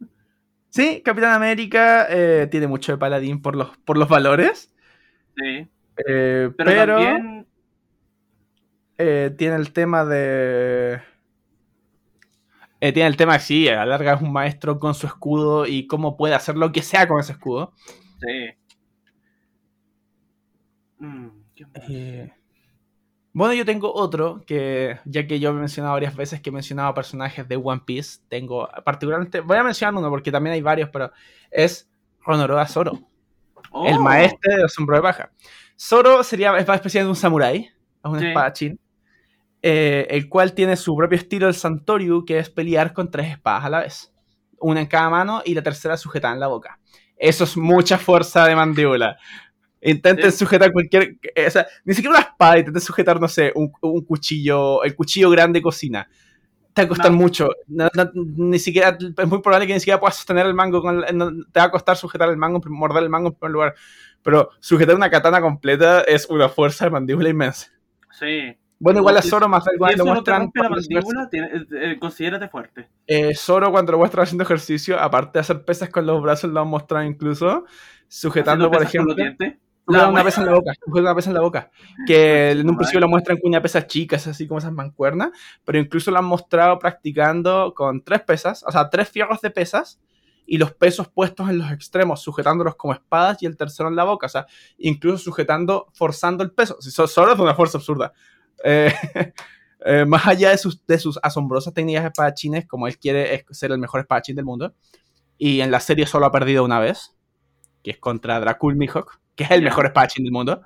Sí, Capitán América eh, tiene mucho de paladín por los, por los valores. Sí. eh, Pero, pero también. eh, tiene el tema de. Eh, tiene el tema, sí, a la larga es un maestro con su escudo y cómo puede hacer lo que sea con ese escudo. Sí. Mm. Eh, bueno, yo tengo otro que, ya que yo he mencionado varias veces que he mencionado personajes de One Piece, tengo particularmente, voy a mencionar uno porque también hay varios, pero es Honoroa Zoro, el Oh, maestre del sombrero de paja. Zoro sería, es una especie de un samurái, es un Sí. espadachín, eh, el cual tiene su propio estilo, el Santoryu, que es pelear con tres espadas a la vez, una en cada mano y la tercera sujetada en la boca. Eso es mucha fuerza de mandíbula. Intenten Sí. sujetar cualquier. eh, O sea, ni siquiera una espada, intenten sujetar, no sé, un, un cuchillo, el cuchillo grande de cocina. Te va a costar No. mucho. No- no- ni siquiera, es muy probable que ni siquiera puedas sostener el mango. Con el- te va a costar sujetar el mango, morder el mango en primer lugar. Pero sujetar una katana completa es una fuerza de mandíbula inmensa. Sí. Bueno, igual a Zoro más eso lo no muestran. la cuando mandíbula, tiene- eh, considérate fuerte. Eh, Zoro cuando lo muestran haciendo ejercicio, aparte de hacer pesas con los brazos, lo han mostrado incluso sujetando, por pesas ejemplo. La una wea. pesa en la boca, una pesa en la boca. [laughs] Que en un principio lo muestran con una pesa chicas, así como esas mancuernas, pero incluso lo han mostrado practicando con tres pesas, o sea, tres fierros de pesas y los pesos puestos en los extremos, sujetándolos como espadas y el tercero en la boca, o sea, incluso sujetando, forzando el peso. Si so- Solo es una fuerza absurda. Eh, [laughs] eh, más allá de sus, de sus asombrosas técnicas espadachines, como él quiere es ser el mejor espadachín del mundo, y en la serie solo ha perdido una vez, que es contra Dracul Mihawk, que es el mejor espadachín del mundo,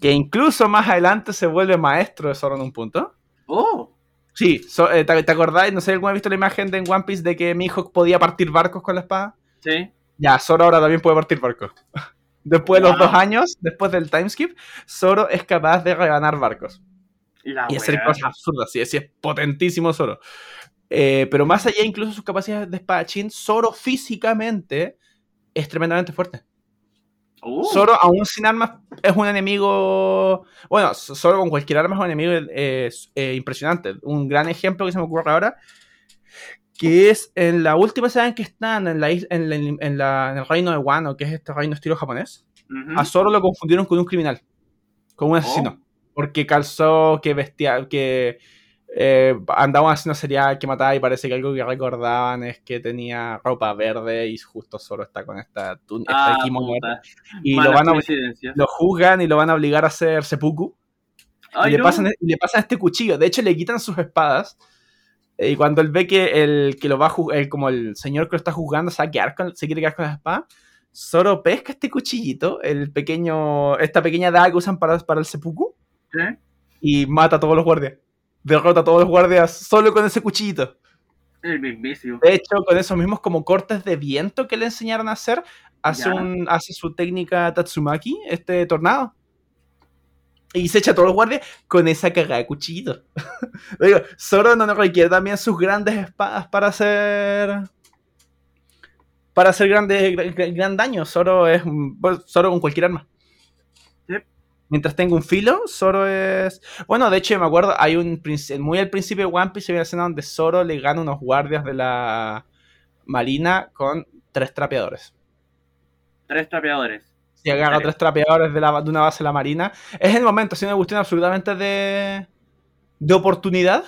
que incluso más adelante se vuelve maestro de Zoro en un punto. Oh, Sí, so- eh, ¿te, te acordáis? No sé, ¿alguna vez visto la imagen de en One Piece de que Mihawk podía partir barcos con la espada? sí. Ya, Zoro ahora también puede partir barcos. Después de los dos años, después del timeskip, Zoro es capaz de reganar barcos. La y hacer cosas absurdas. Sí, sí, es potentísimo Zoro. Eh, pero más allá, incluso sus capacidades de espadachín, Zoro físicamente es tremendamente fuerte. Oh, Zoro, aún sin armas, es un enemigo. Bueno, Zoro con cualquier arma es un enemigo eh, eh, impresionante. Un gran ejemplo que se me ocurre ahora, que es en la última escena en que están en, la, is- en, la- en la- en el reino de Wano, que es este reino estilo japonés. A Zoro lo confundieron con un criminal, con un asesino. Oh. Porque calzó que vestía, que eh, andaba un asesino serial que mataba y parece que algo que recordaban es que tenía ropa verde y justo Zoro está con esta, esta Ah, puta. Y lo van a lo juzgan y lo van a obligar a hacer seppuku. Ay, y le, no. pasan, y le pasan este cuchillo. De hecho, le quitan sus espadas. Eh, Y cuando él ve que el que lo va a el- como el señor que lo está juzgando se, va a quedar con- se quiere quedar con la espada, Zoro pesca este cuchillito, el pequeño, esta pequeña daga que usan para, para el seppuku, ¿Sí? y mata a todos los guardias. Derrota a todos los guardias solo con ese cuchillito. El mismísimo. De hecho, con esos mismos como cortes de viento que le enseñaron a hacer, hace, un, hace su técnica Tatsumaki, este tornado. Y se echa a todos los guardias con esa cagada de cuchillito. [laughs] Digo, Zoro no requiere también sus grandes espadas para hacer. Para hacer grande, gran, gran daño. Zoro es. Zoro con cualquier arma. Sí. Mientras tenga un filo, Zoro es. Bueno, de hecho, me acuerdo, hay un. Muy al principio de One Piece hay una escena donde Zoro le gana unos guardias de la Marina con tres trapeadores. Tres trapeadores. Si agarra Vale. tres trapeadores de, la, de una base de la Marina. Es el momento, si una cuestión absolutamente de. de oportunidad.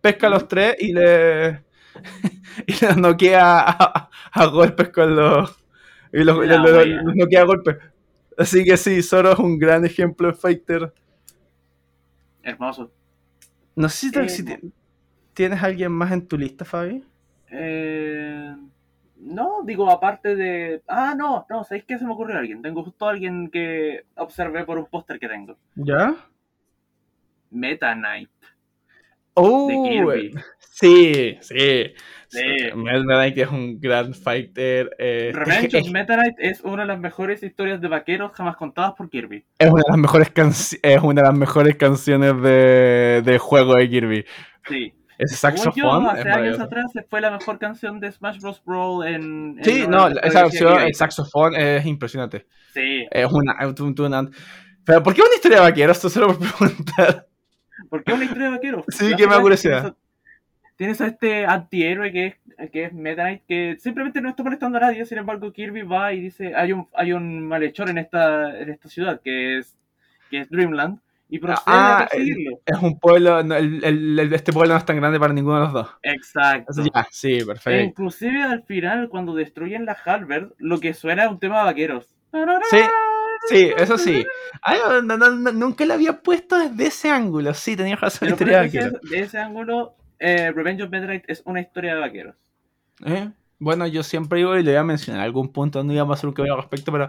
Pesca a los tres y le. [laughs] y los noquea a, a golpes con los. y los, La los- los- wea. los noquea a golpes. Así que sí, Zoro es un gran ejemplo de fighter. Hermoso. No sé si, Eh, si tienes alguien más en tu lista, Fabi. Eh, no, digo, aparte de. Ah, no, no, ¿sabéis qué se me ocurrió alguien? Tengo justo a alguien que observé por un póster que tengo. ¿Ya? Meta Knight. Oh, De Kirby. sí, sí. Sí. Mel Knight es un gran fighter. eh, Revenge of [laughs] Meta Knight es una de las mejores historias de vaqueros jamás contadas por Kirby. es una de las mejores es una de las mejores canciones de, de juego de Kirby. Sí. Ese yo, saxofón es hace años atrás fue la mejor canción de Smash Bros. Brawl en. en Sí, no, esa opción, el saxofón es impresionante. Sí, Es una, es un- un- Pero ¿por qué una historia de vaqueros? Esto solo por preguntar. porque es una historia de vaqueros. [laughs] Sí, que me da curiosidad. Tienes a, tienes a este antihéroe que es, que es Meta Knight que simplemente no está molestando a nadie. Sin embargo, Kirby va y dice: hay un, hay un malhechor en esta, en esta ciudad que es, que es Dreamland. Y procede Ah, a perseguirlo. Es un pueblo, no, el, el- el- este pueblo no es tan grande para ninguno de los dos. Exacto. Ya, sí, E perfecto. inclusive al final, cuando destruyen la Halberd, lo que suena es un tema de vaqueros. Sí, sí, eso sí. Ay, no, no, no, nunca lo había puesto desde ese ángulo. Sí, tenías razón. Pero de ese, de ese ángulo, eh, Revenge of Meta Knight es una historia de vaqueros. ¿Eh? Bueno, yo siempre digo y le voy a mencionar algún punto, no íbamos a hacer un video al respecto, pero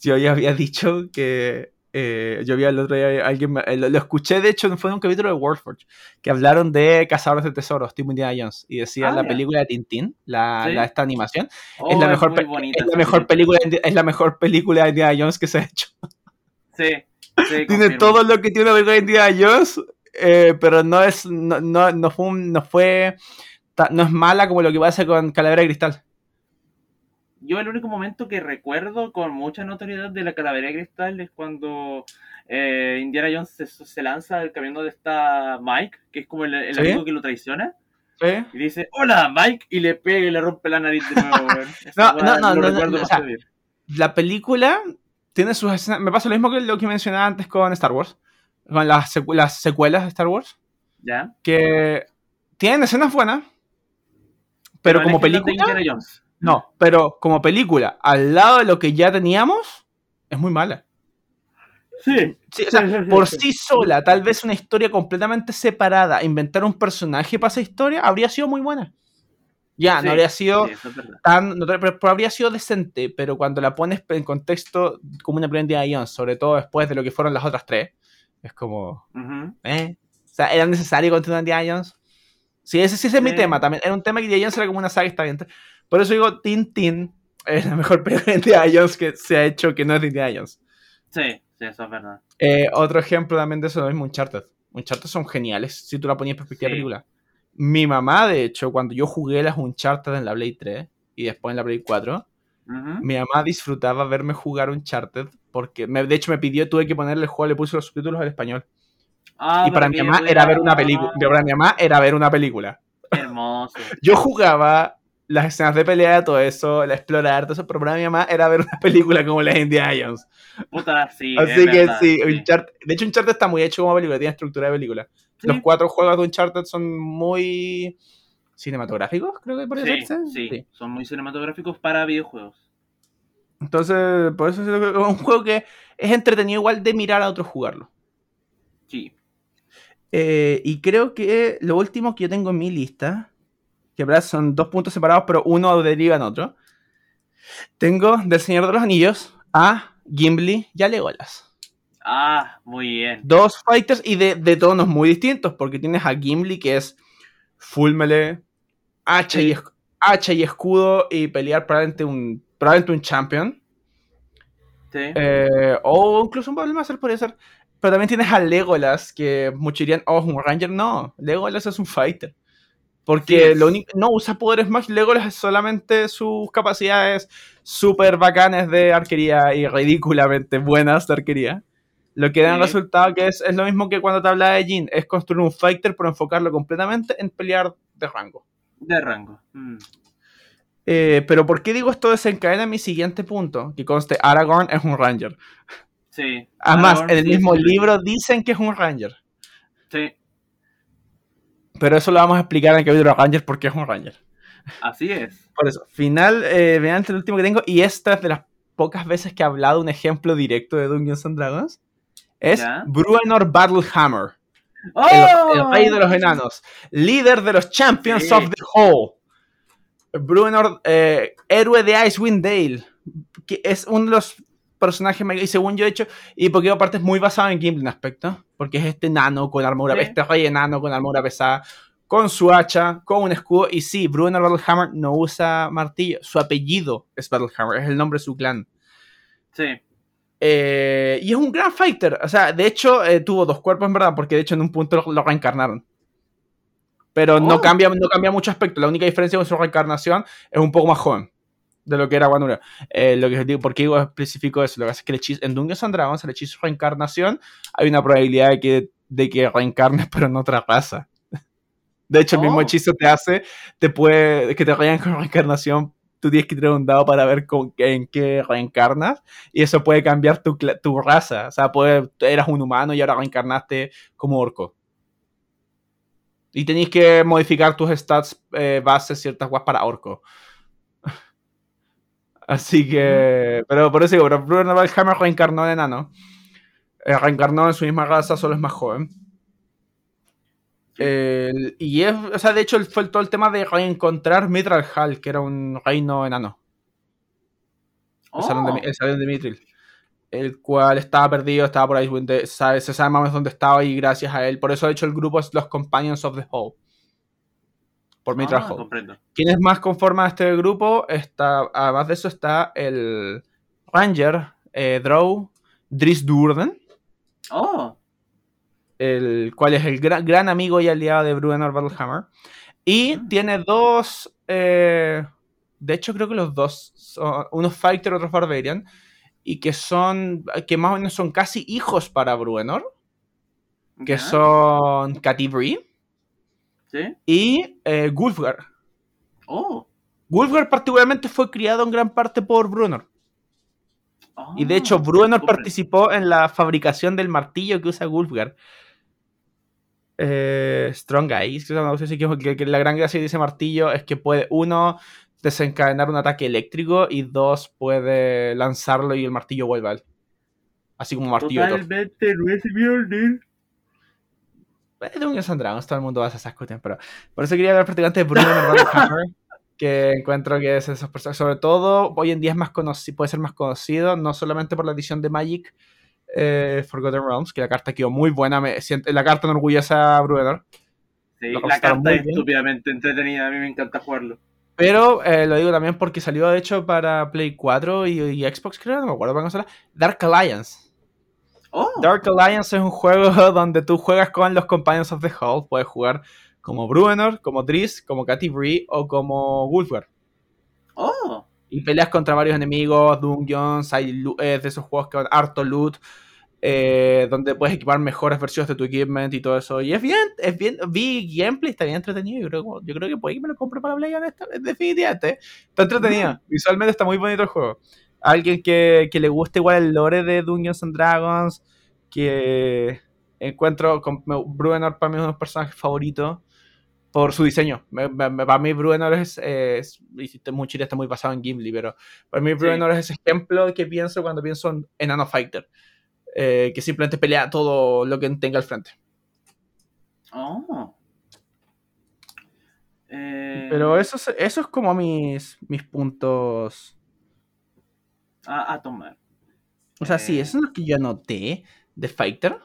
yo ya había dicho que eh, yo vi el otro día alguien, eh, lo, lo escuché de hecho, fue en un capítulo de Worldforge, que hablaron de Cazadores de Tesoros, tipo Indiana Jones, y decía Ah, la película de Tintín, la, Sí. la- esta animación, Oh, es la mejor, bonita es la mejor película, de- es la mejor película de Indiana Jones que se ha hecho. [laughs] Sí, sí, [laughs] Tiene todo lo que tiene una película de Indiana Jones, eh, pero no es, no, no, no fue, un- no fue, no es mala como lo que pasa con Calavera de Cristal. Yo el único momento que recuerdo con mucha notoriedad de la calavera de cristal es cuando eh, Indiana Jones se, se lanza del camión donde está Mike, que es como el, el ¿Sí? amigo que lo traiciona, ¿Sí? y dice, hola Mike, y le pega y le rompe la nariz de nuevo. [laughs] No, no, no, no, no, o sea, la película tiene sus escenas. Me pasa lo mismo que lo que mencionaba antes con Star Wars. Con las, secu- las secuelas de Star Wars. ¿Ya? Que tienen escenas buenas. Pero, como de película. Indiana Jones. No, pero como película, al lado de lo que ya teníamos, es muy mala. Sí. Sí, o sea, Sí, sí, por sí. sola, tal vez una historia completamente separada, inventar un personaje para esa historia, habría sido muy buena. Ya, no habría sido es tan, no pero, pero habría sido decente, pero cuando la pones en contexto como una película de Jones, sobre todo después de lo que fueron las otras tres, es como, Ujú. ¿eh? O sea, ¿era necesario continuar Indiana Jones? Sí, ese sí ese es mi tema también. Era un tema que Indiana Jones era como una saga, está bien. Por eso digo, Tintin es la mejor [laughs] película de Indiana Jones que se ha hecho que no es de Indiana Jones. Sí, sí, eso es verdad. Eh, otro ejemplo también de eso lo mismo, Uncharted. Uncharted son geniales si tú la ponías en perspectiva de Sí. película. Mi mamá, de hecho, cuando yo jugué las Uncharted en la Play 3 y después en la Play 4, Ujú. mi mamá disfrutaba verme jugar Uncharted porque, me- de hecho, me pidió, tuve que ponerle el juego, le puse los subtítulos al español. Ah, y para mi mamá era ver una película. Para mi mamá era ver una película. Hermoso. Yo jugaba las escenas de pelea, todo eso, la explorar, todo eso, pero para mi mamá era ver una película como la de Indiana Jones. Puta, sí. Así es que verdad, sí, Uncharted- de hecho Uncharted está muy hecho como película, tiene estructura de película. Sí, Los cuatro juegos de Uncharted son muy cinematográficos, creo que podría sí, decirse. sí, son muy cinematográficos para videojuegos. Entonces, por eso es un juego que es entretenido igual de mirar a otros jugarlo. Sí. Eh, y creo que lo último que yo tengo en mi lista, que en verdad son dos puntos separados, pero uno deriva en otro. Tengo del Señor de los Anillos a Gimli y a Legolas. Ah, muy bien. Dos fighters y de, de tonos muy distintos, porque tienes a Gimli que es full melee, hacha, y, Sí. hacha y escudo y pelear probablemente un, probablemente un champion. Sí. Eh, o incluso un Battle Master podría ser. Pero también tienes a Legolas, que muchos dirían, oh, es un Ranger. No, Legolas es un fighter. Porque Sí. lo único, no usa poderes más. Legolas es solamente sus capacidades súper bacanas de arquería y ridículamente buenas de arquería. Lo que da un Sí. resultado que es, es lo mismo que cuando te hablaba de Jin, es construir un fighter pero enfocarlo completamente en pelear de rango. De rango. Mm. Eh, pero ¿por qué digo esto desencadena mi siguiente punto? Que conste, Aragorn es un ranger. Sí. Además, Aragorn en el mismo libro dicen que es un ranger. Sí, Pero eso lo vamos a explicar en el capítulo de Ranger porque es un ranger. así es. Por eso, final, eh, vean el último que tengo, y esta es de las pocas veces que he hablado un ejemplo directo de Dungeons and Dragons. Es Ya. Bruenor Battlehammer, ¡Oh! el, el rey de los enanos, líder de los Champions Sí. of the Hall. Bruenor, eh, héroe de Icewind Dale, que es uno de los personajes, y según yo he hecho, y porque aparte es muy basado en Gimli en aspecto, porque es este enano con armadura, Sí. este rey enano con armadura pesada, con su hacha, con un escudo, y sí, Bruenor Battlehammer no usa martillo, su apellido es Battlehammer, es el nombre de su clan. Sí. Eh, y es un gran fighter. O sea, de hecho, eh, tuvo dos cuerpos en verdad, porque de hecho en un punto lo, lo reencarnaron. Pero no, Oh. cambia, no cambia mucho aspecto. La única diferencia con su reencarnación es un poco más joven de lo que era cuando murió. Eh, lo que digo, ¿Por qué digo específico eso? Lo que pasa es que el hechizo, en Dungeons and Dragons, el hechizo reencarnación, hay una probabilidad de que, de que reencarnes, [laughs] pero en otra raza. De hecho, el mismo Oh. hechizo te hace, te puede, que te rayan con [laughs] reencarnación. Tú tienes que tirar un dado para ver con, en qué reencarnas y eso puede cambiar tu, tu raza. O sea, puede, eras un humano y ahora reencarnaste como orco. Y tenéis que modificar tus stats eh, bases ciertas guas para orco. Así que. Pero por eso digo, pero Bruno Valhammer reencarnó en enano. Eh, reencarnó en su misma raza, solo es más joven. El- y es, o sea, de hecho, fue todo el tema de reencontrar Mithril Hall, que era un reino enano. El, salón de, Oh, el salón de Mithril. El cual estaba perdido, estaba por ahí, de- sabe- se sabe más o menos dónde estaba y gracias a él. Por eso, de hecho, el grupo es los Companions of the Hall. Por Mithril ah, comprendo. ¿Quiénes más conforman este grupo? Está, además de eso está el Ranger, eh, Drow, Dries Durden, Oh, el cual es el gran, gran amigo y aliado de Bruenor Battlehammer. Y Mm. tiene dos. eh, de hecho, creo que los dos son unos Fighter, otros Barbarian. Y que son. que más o menos son casi hijos para Bruenor. Que son Catibri Sí. y eh, Gulfgar. Oh. Gulfgar, particularmente, fue criado en gran parte por Bruenor. Y de hecho, Ah, comprendo. participó en la fabricación del martillo que usa Gulfgar. Eh, Strong Eyes, que, no sé si- que- la gran gracia de ese martillo es que puede, uno, desencadenar un ataque eléctrico y dos, puede lanzarlo y el martillo vuelve a él. Así como martillo. Totalmente no es Dungeons and Dragons, todo el mundo hace esas cuestiones, pero por eso quería hablar prácticamente de Bruno [laughs] Hammer, que encuentro que es esos personajes, sobre todo hoy en día es más conocido, puede ser más conocido, no solamente por la edición de Magic eh, Forgotten Realms, que la carta quedó muy buena, me siento, la carta enorgullece a Bruenor, Sí, la carta es estúpidamente entretenida. A mí me encanta jugarlo. pero eh, lo digo también porque salió de hecho para Play 4 y, y Xbox creo, no me acuerdo para consola, Dark Alliance. Oh, Dark Alliance es un juego [laughs] donde tú juegas con los Companions of the Hall. Puedes jugar como Bruenor, como Driss, como Katy Bree o como Wolfgar. oh. Y peleas contra varios enemigos, dungeons, hay eh, de esos juegos que van harto loot, eh, donde puedes equipar mejores versiones de tu equipment y todo eso. Y es bien, es bien, vi gameplay, está bien entretenido. Yo creo, yo creo que puede que me lo compre para Play definitivamente. Está entretenido. Visualmente está muy bonito el juego. Alguien que, que le guste igual el lore de Dungeons and Dragons, que encuentro con Bruenor para mí es uno de los personajes favoritos por su diseño. Me- me- me- para mí Bruenor es, es y mucho está muy basado en Gimli, pero para mí Bruenor es ese ejemplo que pienso cuando pienso en Enano Fighter, eh, que simplemente pelea todo lo que tenga al frente. Oh. Eh, Pero eso es, eso es como mis, mis puntos. A, a tomar. O sea, sí, Eh. eso es lo que yo anoté de Fighter.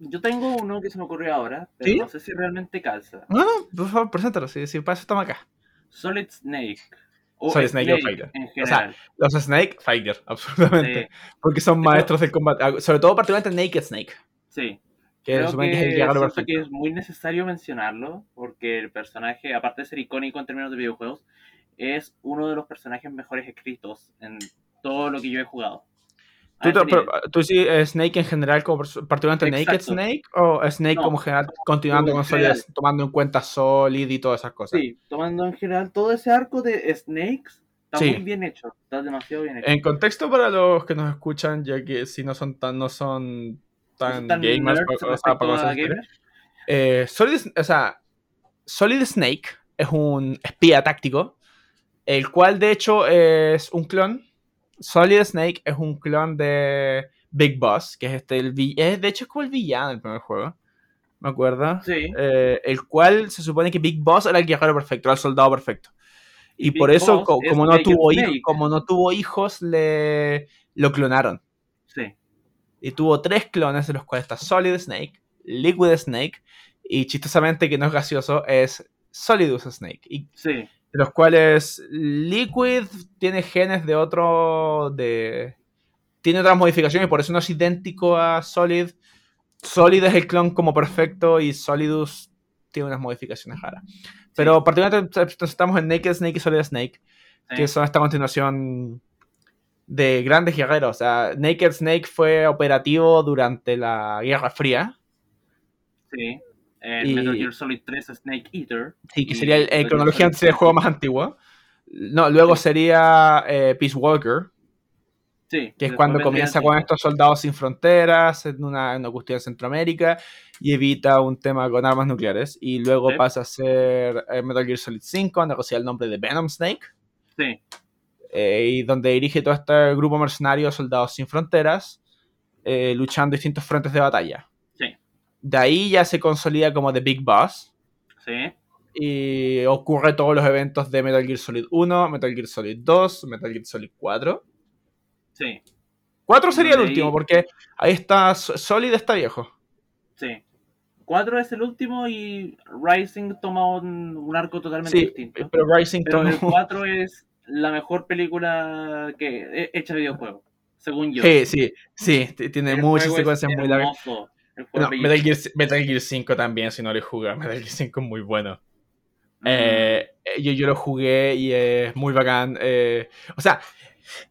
Yo tengo uno que se me ocurrió ahora, pero ¿Sí? no sé si realmente calza. No, no, por favor, preséntalo, si, si para eso estamos acá. Solid Snake. O Solid Snake o Fighter. en O sea. Los Snake, Fighter, [laughs] absolutamente. Sí. Porque son maestros del combate. Ah, Sobre todo, particularmente Naked Snake. sí. Que Creo es el que es muy necesario mencionarlo, porque el personaje, aparte de ser icónico en términos de videojuegos, es uno de los personajes mejores escritos en todo lo que yo he jugado. ¿Tú, te- pero, nivel. ¿Tú sí eh, Snake en general, como particularmente Naked. Snake? ¿O Snake No, como general, continuando con general. Solid, tomando en cuenta Solid y todas esas cosas? Sí, tomando en general todo ese arco de Snakes, está Sí. muy bien hecho, está demasiado bien hecho. En contexto para los que nos escuchan, ya que si no son tan, no son tan, Tan gamers, o sea, para gamers. Eh, Solid, o sea, Solid Snake es un espía táctico, el cual de hecho es un clon. Solid Snake es un clon de Big Boss, que es este, el, vi- es, de hecho es como el villano del primer juego, me acuerdo. Sí. Eh, el cual se supone que Big Boss era el guerrero perfecto, era el soldado perfecto. Y, por eso, co- como, no tuvo como no tuvo hijos, le lo clonaron. Sí. Y tuvo tres clones, de los cuales está Solid Snake, Liquid Snake, y chistosamente, que no es gracioso, es Solidus Snake. Y Sí. De los cuales Liquid tiene genes de otro. de. tiene otras modificaciones, por eso no es idéntico a Solid. Solid es el clon como perfecto y Solidus tiene unas modificaciones raras. Pero particularmente estamos en Naked Snake y Solid Snake, sí. que son esta continuación de grandes guerreros. O sea, Naked Snake fue operativo durante la Guerra Fría. Sí. Y- Metal Gear Solid 3 Snake Eater. Sí, que sería en cronología sería el juego 3. más antiguo. No, luego Sí. sería eh, Peace Walker, Sí. que es cuando comienza con estos soldados sin fronteras en una, en una cuestión de Centroamérica y evita un tema con armas nucleares. Y luego Sí. pasa a ser eh, Metal Gear Solid 5, donde recibe el nombre de Venom Snake. Sí. eh, y donde dirige todo este grupo mercenario de soldados sin fronteras, eh, luchando en distintos frentes de batalla. De ahí ya se consolida como The Big Boss. Sí. Y ocurre todos los eventos de Metal Gear Solid 1, Metal Gear Solid 2, Metal Gear Solid 4. Sí. 4 sería el último, porque ahí está Solid está viejo. Sí. 4 es el último y Rising toma un, un arco totalmente Sí, distinto. pero Rising Pero tomó- el 4 es la mejor película que he- hecha de videojuego, según yo. Sí, sí, sí, tiene El muchas secuencias muy largas. No, Metal. Gear, Metal Gear 5 también, si no lo he jugado. [laughs] Metal Gear 5 es muy bueno. Mm, Eh, yo, yo lo jugué y es muy bacán. eh, o sea,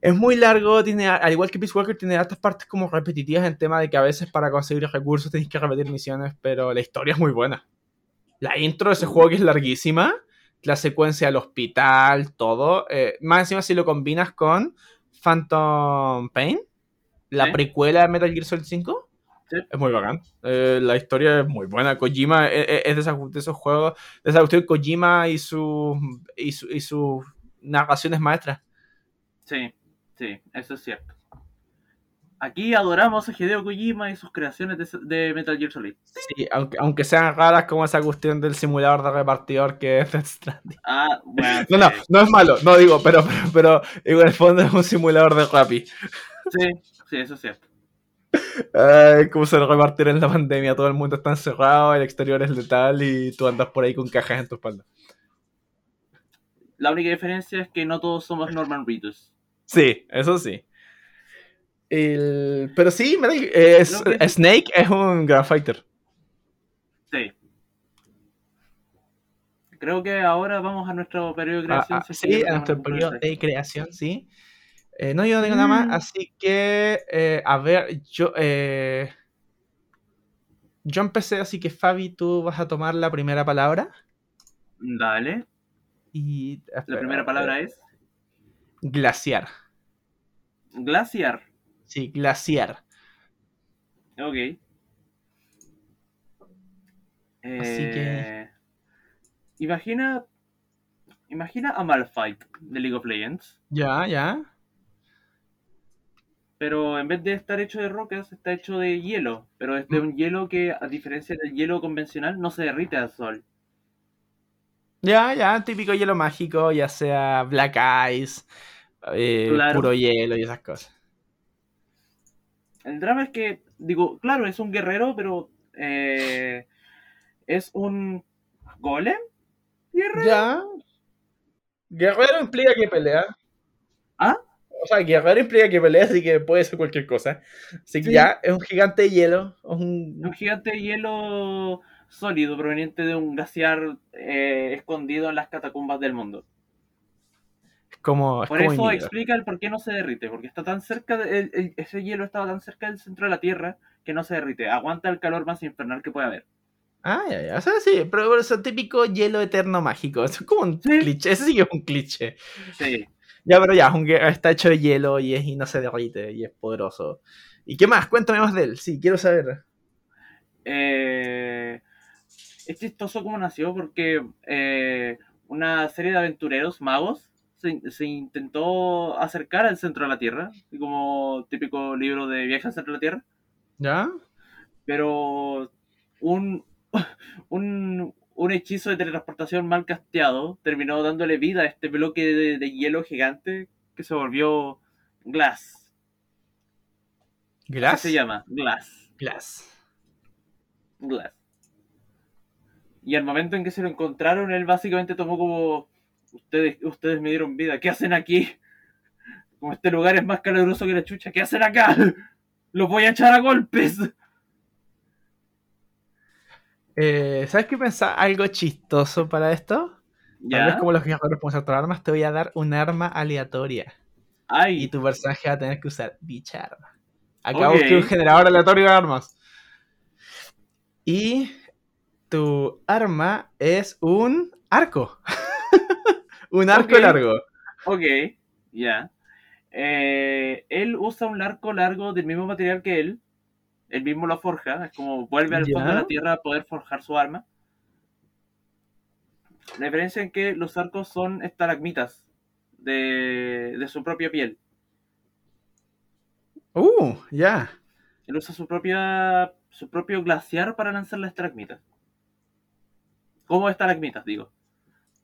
es muy largo, tiene, al igual que Peace Walker, tiene hartas partes como repetitivas en tema de que a veces para conseguir recursos tenéis que repetir misiones, pero la historia es muy buena. La intro de ese juego que es larguísima, la secuencia del hospital, todo. eh, más encima si lo combinas con Phantom Pain, la precuela de Metal Gear Solid 5. Sí. Es muy bacán. Eh, la historia es muy buena. Kojima es, es- es de, esos juegos, de esa cuestión Kojima y sus y, su- y sus narraciones maestras. Sí, sí, eso es cierto. Aquí adoramos a Hideo Kojima y sus creaciones de, de Metal Gear Solid. Sí, aunque, aunque sean raras como esa cuestión del simulador de repartidor que es Death Stranding. Ah, bueno. [laughs] No, no, no es malo, no digo, pero, pero, pero en el fondo es un simulador de Rappi. Sí, sí, eso es cierto. Ay, cómo se repartir en la pandemia, todo el mundo está encerrado, el exterior es letal y tú andas por ahí con cajas en tu espalda. La única diferencia es que no todos somos Norman Reedus. Sí, eso sí. El- Pero sí, eh, es- Creo que- Snake es un gran fighter. Sí. Creo que ahora vamos a nuestro periodo de Ah, creación. ah, que sí, tenemos nuestro periodo de creación, sí. Eh, no, yo no tengo nada más, Mm. así que, eh, a ver, yo, eh, yo empecé, así que Fabi, tú vas a tomar la primera palabra. Dale. Y, La primera palabra es Glaciar. glaciar. Sí, glaciar. Ok. Así que- Imagina. Imagina a Malphite de League of Legends. Ya, ya. Pero en vez de estar hecho de rocas, está hecho de hielo. Pero es de Mm. un hielo que, a diferencia del hielo convencional, no se derrite al sol. Ya, ya, típico hielo mágico, ya sea Black Ice, eh, Claro. puro hielo y esas cosas. El drama es que, digo, claro, es un guerrero, pero eh, es un golem. guerrero. Ya. Guerrero implica que pelea. ¿Ah? O sea, guerrero implica que pelea, así que puede ser cualquier cosa. Así que Sí. ya, es un gigante de hielo. es un- Un gigante de hielo sólido proveniente de un glaciar eh, escondido en las catacumbas del mundo. como. Es Por como eso explica el por qué no se derrite, porque está tan cerca de, el- el- ese hielo estaba tan cerca del centro de la Tierra que no se derrite. Aguanta el calor más infernal que puede haber. Ah, ya, ya. O sea, sí, pero pero es un típico hielo eterno mágico. [laughs] Es como un Sí. cliché. Ese sí que es un cliché. Sí. Ya, pero ya, está hecho de hielo y, es, y no se derrite y es poderoso. ¿Y qué más? Cuéntame más de él. Sí, quiero saber. Eh, es chistoso cómo nació porque eh, una serie de aventureros magos se, se intentó acercar al centro de la Tierra, como típico libro de viaje al centro de la Tierra, ¿Ya? pero un, [laughs] un, un hechizo de teletransportación mal casteado terminó dándole vida a este bloque de, de hielo gigante que se volvió Glass. ¿Glass? Así se llama, Glass. Glass. Glass. Y al momento en que se lo encontraron, él básicamente tomó como, ustedes, ustedes me dieron vida, ¿qué hacen aquí? Como este lugar es más caluroso que la chucha, ¿qué hacen acá? [laughs] Los voy a echar a golpes. Eh, ¿Sabes qué pensaba? Algo chistoso para esto. Tal vez ¿Ya? como los guerreros pueden usar armas, te voy a dar un arma aleatoria. Y Ay, tu personaje va a tener que usar dicha arma. Acá Ok. busqué un generador aleatorio de armas. Y tu arma es un arco. [laughs] un arco largo. ok, ya. Eh, él usa un arco largo del mismo material que él. Él mismo lo forja. Es como vuelve al fondo de la tierra a poder forjar su arma. La diferencia en que los arcos son estalagmitas de, de su propia piel. Uh, ya. Él usa su propia su propio glaciar para lanzar las estalagmitas. Como estalagmitas, digo.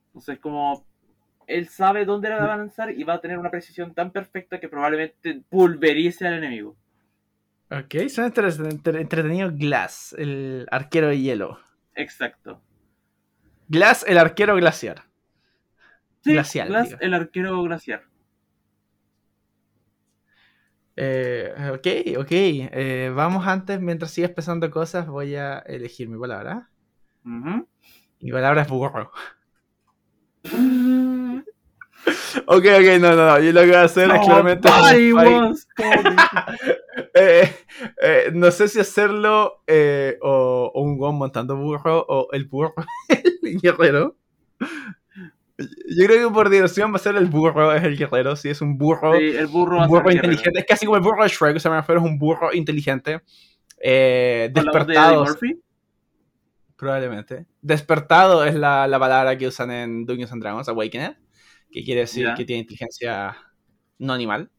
Entonces, como él sabe dónde la va a lanzar y va a tener una precisión tan perfecta que probablemente pulverice al enemigo. Ok, suena entre- entre- entretenido Glass, el arquero de hielo. Exacto. Glass, el arquero glaciar. Sí, Glacial, Glass, digo. el arquero glaciar. Eh, ok, ok. eh, vamos antes, mientras sigues pensando cosas, voy a elegir mi palabra. Mi palabra es burro. [laughs] Ok, ok, no, no, no. Yo lo que voy a hacer es claramente. To- [laughs] eh, eh, no sé si hacerlo eh, o, o un guan montando burro o el burro, [laughs] el guerrero. Yo creo que por diversión va a ser el burro, es el guerrero. Si es un burro, Sí, el burro un burro guerrero. inteligente. Es casi como el burro de Shrek, o sea, me refiero es un burro inteligente. Eh, ¿Con la voz de despertado, Murphy? probablemente. Despertado es la, la palabra que usan en Dungeons and Dragons, Awakened, que quiere decir que tiene inteligencia no animal.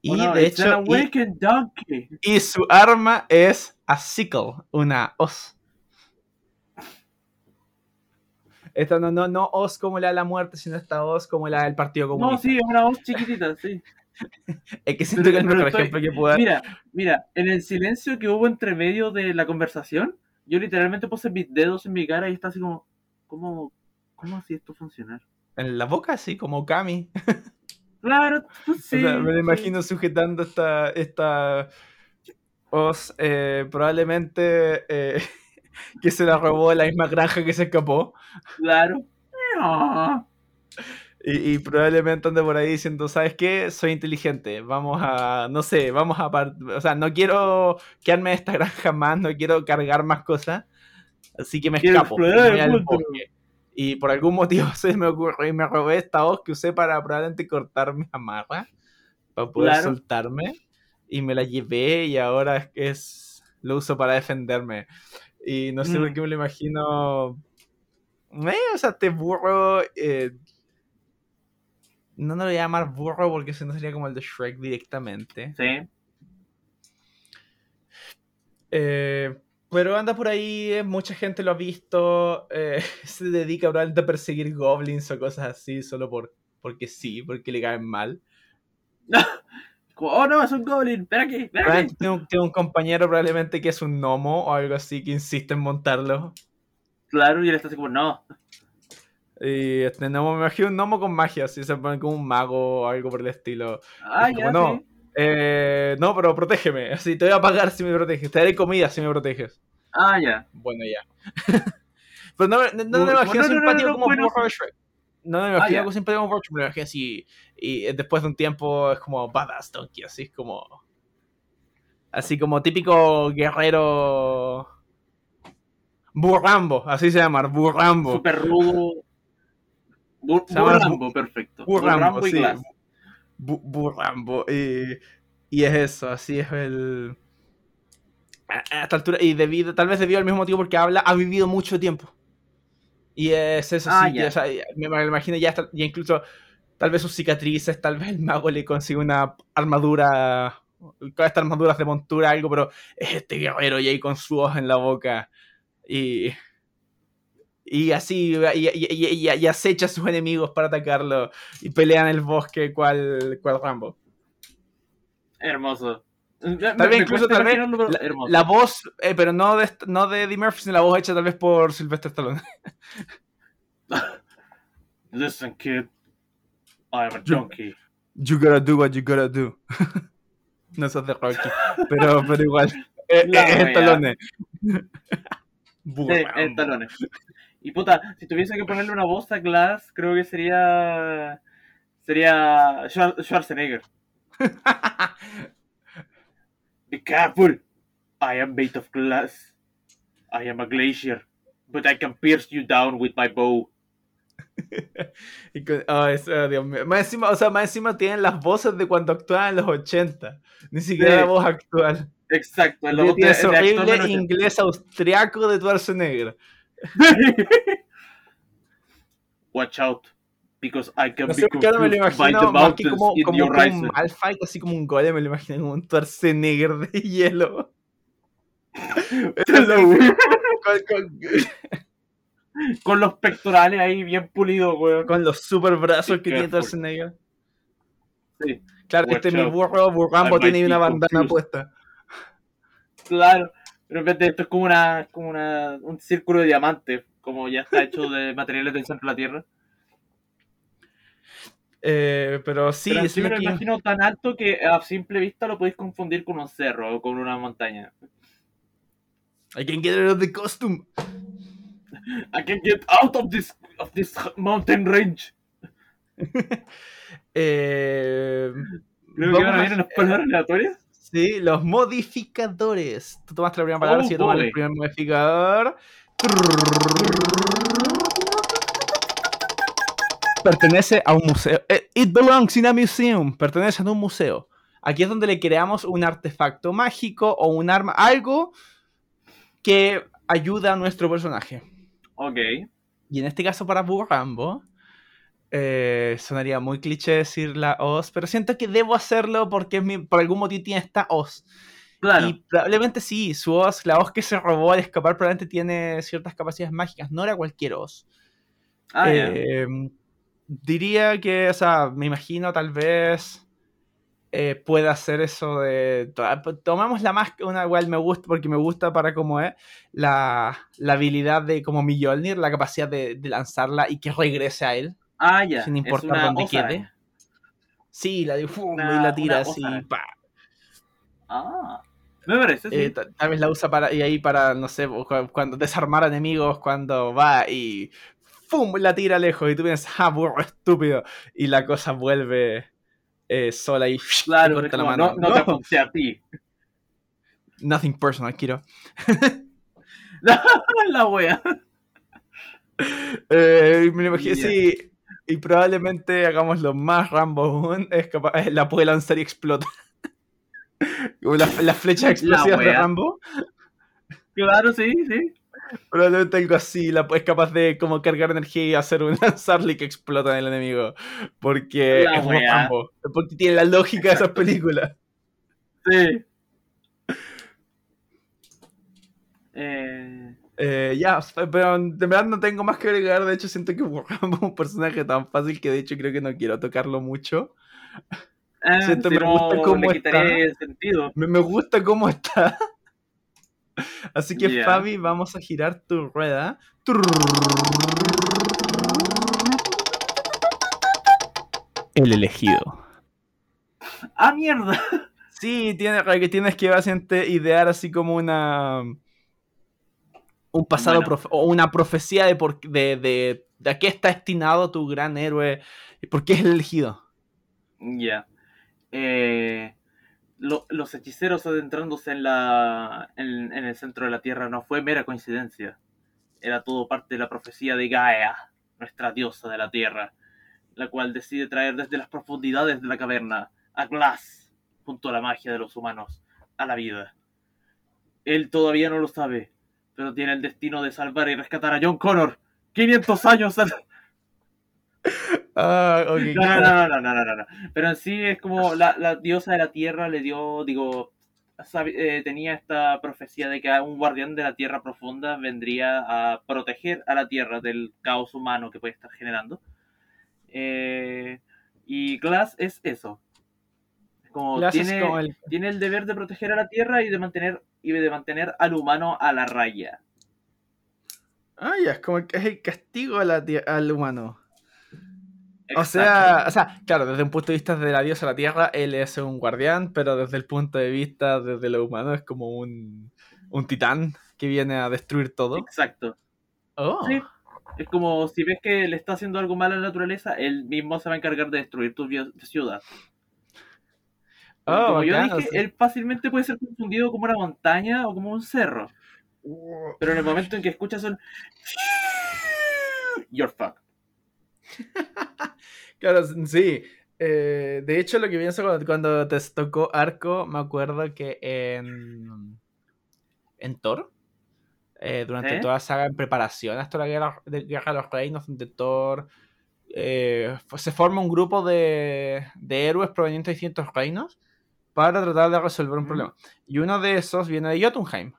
Y Oh, no, de hecho, y- y su arma es a sickle, una hoz. Esta no, no, no hoz como la de la muerte, sino esta hoz como la del Partido No, Comunista. sí, es una voz chiquitita, sí. [laughs] Es que siento que el Pero mejor estoy- ejemplo que puedo dar. Mira, mira, en el silencio que hubo entre medio de la conversación, yo literalmente puse mis dedos en mi cara y está así como, ¿cómo, cómo así esto funcionar? En la boca, sí, como Kami. [laughs] Claro, sí. o sea, me lo imagino sujetando esta, esta hoz, eh, probablemente eh, [laughs] que se la robó de la misma granja que se escapó. Claro. Y, y probablemente ande por ahí diciendo, ¿sabes qué? Soy inteligente, vamos a, no sé, vamos a, par- o sea, no quiero quedarme en esta granja más, no quiero cargar más cosas, así que me Quiero escapo, me voy al bosque. Y por algún motivo [laughs] se me ocurrió y me robé esta hoz que usé para probablemente cortar mi amarra, para poder Claro. soltarme, y me la llevé y ahora es, es lo uso para defenderme. Y no sé por Mm. qué me lo imagino... Eh, o sea, este burro... eh, no, no lo voy a llamar burro porque si no sería como el de Shrek directamente. Sí. Eh, pero anda por ahí, eh, mucha gente lo ha visto. eh, [laughs] se dedica probablemente a perseguir goblins o cosas así, solo por, porque sí, porque le caen mal. [laughs] Oh no, es un goblin, espera aquí, espera aquí. Probablemente Tiene un, compañero probablemente que es un gnomo o algo así que insiste en montarlo. Claro, y él está así como, no. Y este gnomo, me imagino un gnomo con magia, así se pone como un mago o algo por el estilo. Ah, ya, como, no, sí. Eh, no, pero protégeme. [laughs] Así te voy a pagar si me proteges. Te daré comida si me proteges. Ah, ya. Bueno, ya. [laughs] pero no, no, no me imagino no, no, no, simpático como bueno, Shrek. No me Ah, imagino ya. algo simpático como burro, me imagino así. Y eh, después de un tiempo es como badass donkey, así es como. Así como típico guerrero. Burrambo, así se llama, Burrambo. Súper rudo. Bur Burrambo, perfecto. Burrambo, y sí. Glass. Bu- Burrambo. Y, y es eso, así es el. A, a esta altura, y debido, tal vez debido al mismo motivo porque habla, ha vivido mucho tiempo. Y es eso, Ah, sí, que, o sea, me, me imagino ya, ya incluso, tal vez sus cicatrices, tal vez el mago le consigue una armadura, con estas armaduras de montura, algo, pero es este guerrero y ahí con su voz en la boca. Y. Y así, y, y- y- y- acecha a sus enemigos para atacarlo. Y pelea en el bosque cual, cual Rambo. Hermoso. Tal vez incluso tal vez la, la voz, eh, pero no de, no de Eddie Murphy, sino la voz hecha tal vez por Sylvester Stallone. [laughs] Listen, kid. I am a junkie. You gotta do what you gotta do. [laughs] no eso es de Rocky, pero, pero igual. [laughs] Eh, eh, es. Stallone. Sí, en talones. Y puta, si tuviese que ponerle una voz a Glass, creo que sería. Sería. Schwar- Schwarzenegger. [laughs] Be careful. I am made of glass. I am a glacier. But I can pierce you down with my bow. [laughs] Oh, eso, Dios mío. Más encima, o sea, más encima tienen las voces de cuando actuaban en los 80. Ni siquiera Sí. la voz actual. Exacto, el horrible inglés austriaco de Schwarzenegger. [laughs] Watch out. Because I can No be sé ahora me lo by the imagino mountains como, in como, the como un. Malphite, así como un golem, me lo imagino como un Schwarzenegger de [laughs] hielo. [laughs] con, con- Con los pectorales ahí bien pulidos, weón. con los super brazos Be que tiene. Schwarzenegger. Sí. Claro, Watch este mi out. burro, Burrambo, tiene be una bandana puesta. Claro. Pero en vez de esto es como una, como una, un círculo de diamantes, como ya está hecho de [laughs] materiales del centro de la Tierra. Eh, pero sí, Pero es sí me aquí- imagino tan alto que a simple vista lo podéis confundir con un cerro o con una montaña. I can get rid of the costume. [laughs] I can get out of this, of this mountain range. [laughs] Eh, Creo que van a venir las palabras aleatorias. Sí, los modificadores. Tú tomaste la primera palabra, Oh, si yo tomo el primer modificador. Pertenece a un museo. Eh, It belongs in a museum. Pertenece a un museo. Aquí es donde le creamos un artefacto mágico o un arma, algo que ayuda a nuestro personaje. Ok. Y en este caso para Burrambo, eh, sonaría muy cliché decir la os, pero siento que debo hacerlo porque es mi- por algún motivo tiene esta os. Claro. Y probablemente sí, su os, la os que se robó al escapar, probablemente tiene ciertas capacidades mágicas, no era cualquier os. Ah. Eh, diría que, o sea, me imagino tal vez eh, pueda hacer eso de... to- Tomamos la más una igual me gusta porque me gusta para cómo es la, la habilidad de como Mjolnir, la capacidad de, de lanzarla y que regrese a él, Ah, ya. sin importar dónde osa quede. Sí, la de ¡fum! Una- y la tira así, pa. Ah. Me parece, sí. Eh, ta- tal vez la usa para y ahí para, no sé, cu- cuando desarmar enemigos, cuando va y ¡fum! la tira lejos y tú piensas, ah, burro estúpido. Y la cosa vuelve eh, sola y [laughs] te claro, es la mano. no, no te apunté a ti. Nothing personal, Kiro. [laughs] la wea. [laughs] Eh, me lo imagino, Ya. sí. Y probablemente hagamos lo más Rambo es capaz, eh, la puede lanzar y explota. [laughs] Las, las flechas explosivas de. Rambo. Claro, sí, sí. Probablemente algo así, la, es capaz de como cargar energía y hacer un [laughs] lanzarle que explota en el enemigo. Porque La es como. Rambo. Porque tiene la lógica de esas películas. Sí. [laughs] Eh, Eh, ya, pero de verdad no tengo más que agregar. De hecho, siento que [laughs] Rambo es un personaje tan fácil que de hecho creo que no quiero tocarlo mucho. Ah, Siento, si me no, gusta cómo está. el sentido. Me, me gusta cómo está. [laughs] Así que. Fabi, vamos a girar tu rueda. El elegido. ¡Ah, mierda! Sí, tiene, que tienes que básicamente idear así como una. Un pasado Bueno. o una profecía de, por, de, de, de a qué está destinado tu gran héroe y por qué es el elegido. Ya. Eh, lo- los hechiceros adentrándose en, la, en, en el centro de la Tierra no fue mera coincidencia. Era todo parte de la profecía de Gaia, nuestra diosa de la Tierra, la cual decide traer desde las profundidades de la caverna a Glass, junto a la magia de los humanos, a la vida. Él todavía no lo sabe, pero tiene el destino de salvar y rescatar a John Connor. 500 años. Al... Uh, [laughs] okay. no, no, no, no, no, no, Pero en sí es como la, diosa de la tierra le dio, digo, eh, tenía esta profecía de que un guardián de la tierra profunda vendría a proteger a la tierra del caos humano que puede estar generando. Eh, y Glass es eso, como tiene, como el- tiene el deber de proteger a la tierra y de mantener y de mantener al humano a la raya. Ah, ya, es como el, es el castigo a la al humano. O sea, o sea, claro, desde un punto de vista de la diosa de la tierra, él es un guardián, pero desde el punto de vista desde lo humano es como un, un titán que viene a destruir todo. Exacto. Oh. Sí. Es como si ves que le está haciendo algo mal a la naturaleza, él mismo se va a encargar de destruir tu ciudad. Oh, como yo bacán, dije, él fácilmente puede ser confundido como una montaña o como un cerro. Pero en el momento en que escuchas un... You're fucked. [laughs] Claro, sí. Eh, de hecho, lo que pienso cuando, cuando te tocó Arco, me acuerdo que en, en Thor, eh, durante ¿Eh? toda la saga en preparación hasta la guerra, de Guerra de los Reinos, donde Thor se forma un grupo de, de héroes provenientes de distintos reinos para tratar de resolver un problema. Y uno de esos viene de Jotunheim,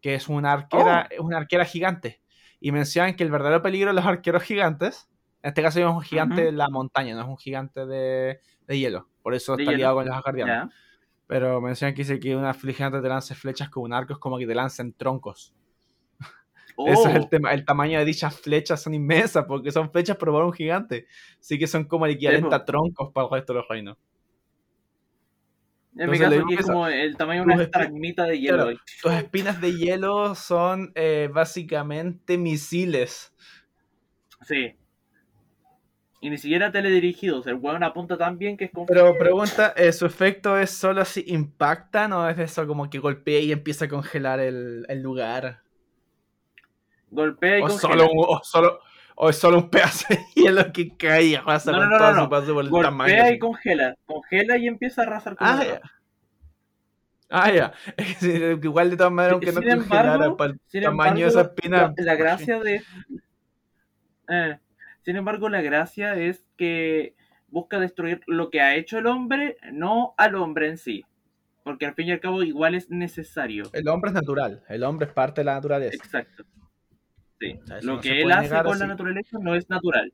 que es una arquera, una arquera gigante. Y mencionan que el verdadero peligro de los arqueros gigantes, en este caso es un gigante Ujú. de la montaña, no es un gigante de, de hielo. Por eso De está hielo. liado con los asgardianos. Ya. Pero mencionan que dice que una gigante te lance flechas con un arco es como que te lancen troncos. [laughs] Ese es el Oh, tema. El tamaño de dichas flechas son inmensas porque son flechas para un gigante. Así que son como el equivalente a troncos para el resto de los reinos. En mi caso es como el tamaño de una estalagmita de hielo. Claro. Tus espinas de hielo son eh, básicamente misiles. Sí. Y ni siquiera teledirigidos. El weón apunta tan bien que es como... Pero pregunta, eh, ¿su efecto es solo si impactan o es eso como que golpea y empieza a congelar el, el lugar? Golpea y O congela. solo, o, solo, o es solo un pedazo de [laughs] hielo que cae y arrasa No, con no, todo no, su paso por el tamaño. Golpea así. y congela. Congela y empieza a arrasar con Ah, el ya. Ah, ya. [laughs] Es que igual de todas maneras, aunque no congelara embargo- para el tamaño de esa espina. La, la gracia de. Eh, sin embargo, la gracia es que busca destruir lo que ha hecho el hombre, no al hombre en sí. Porque al fin y al cabo, igual es necesario. El hombre es natural. El hombre es parte de la naturaleza. Exacto. Sí. sea, Lo no que él hace negar con así. la naturaleza no es natural.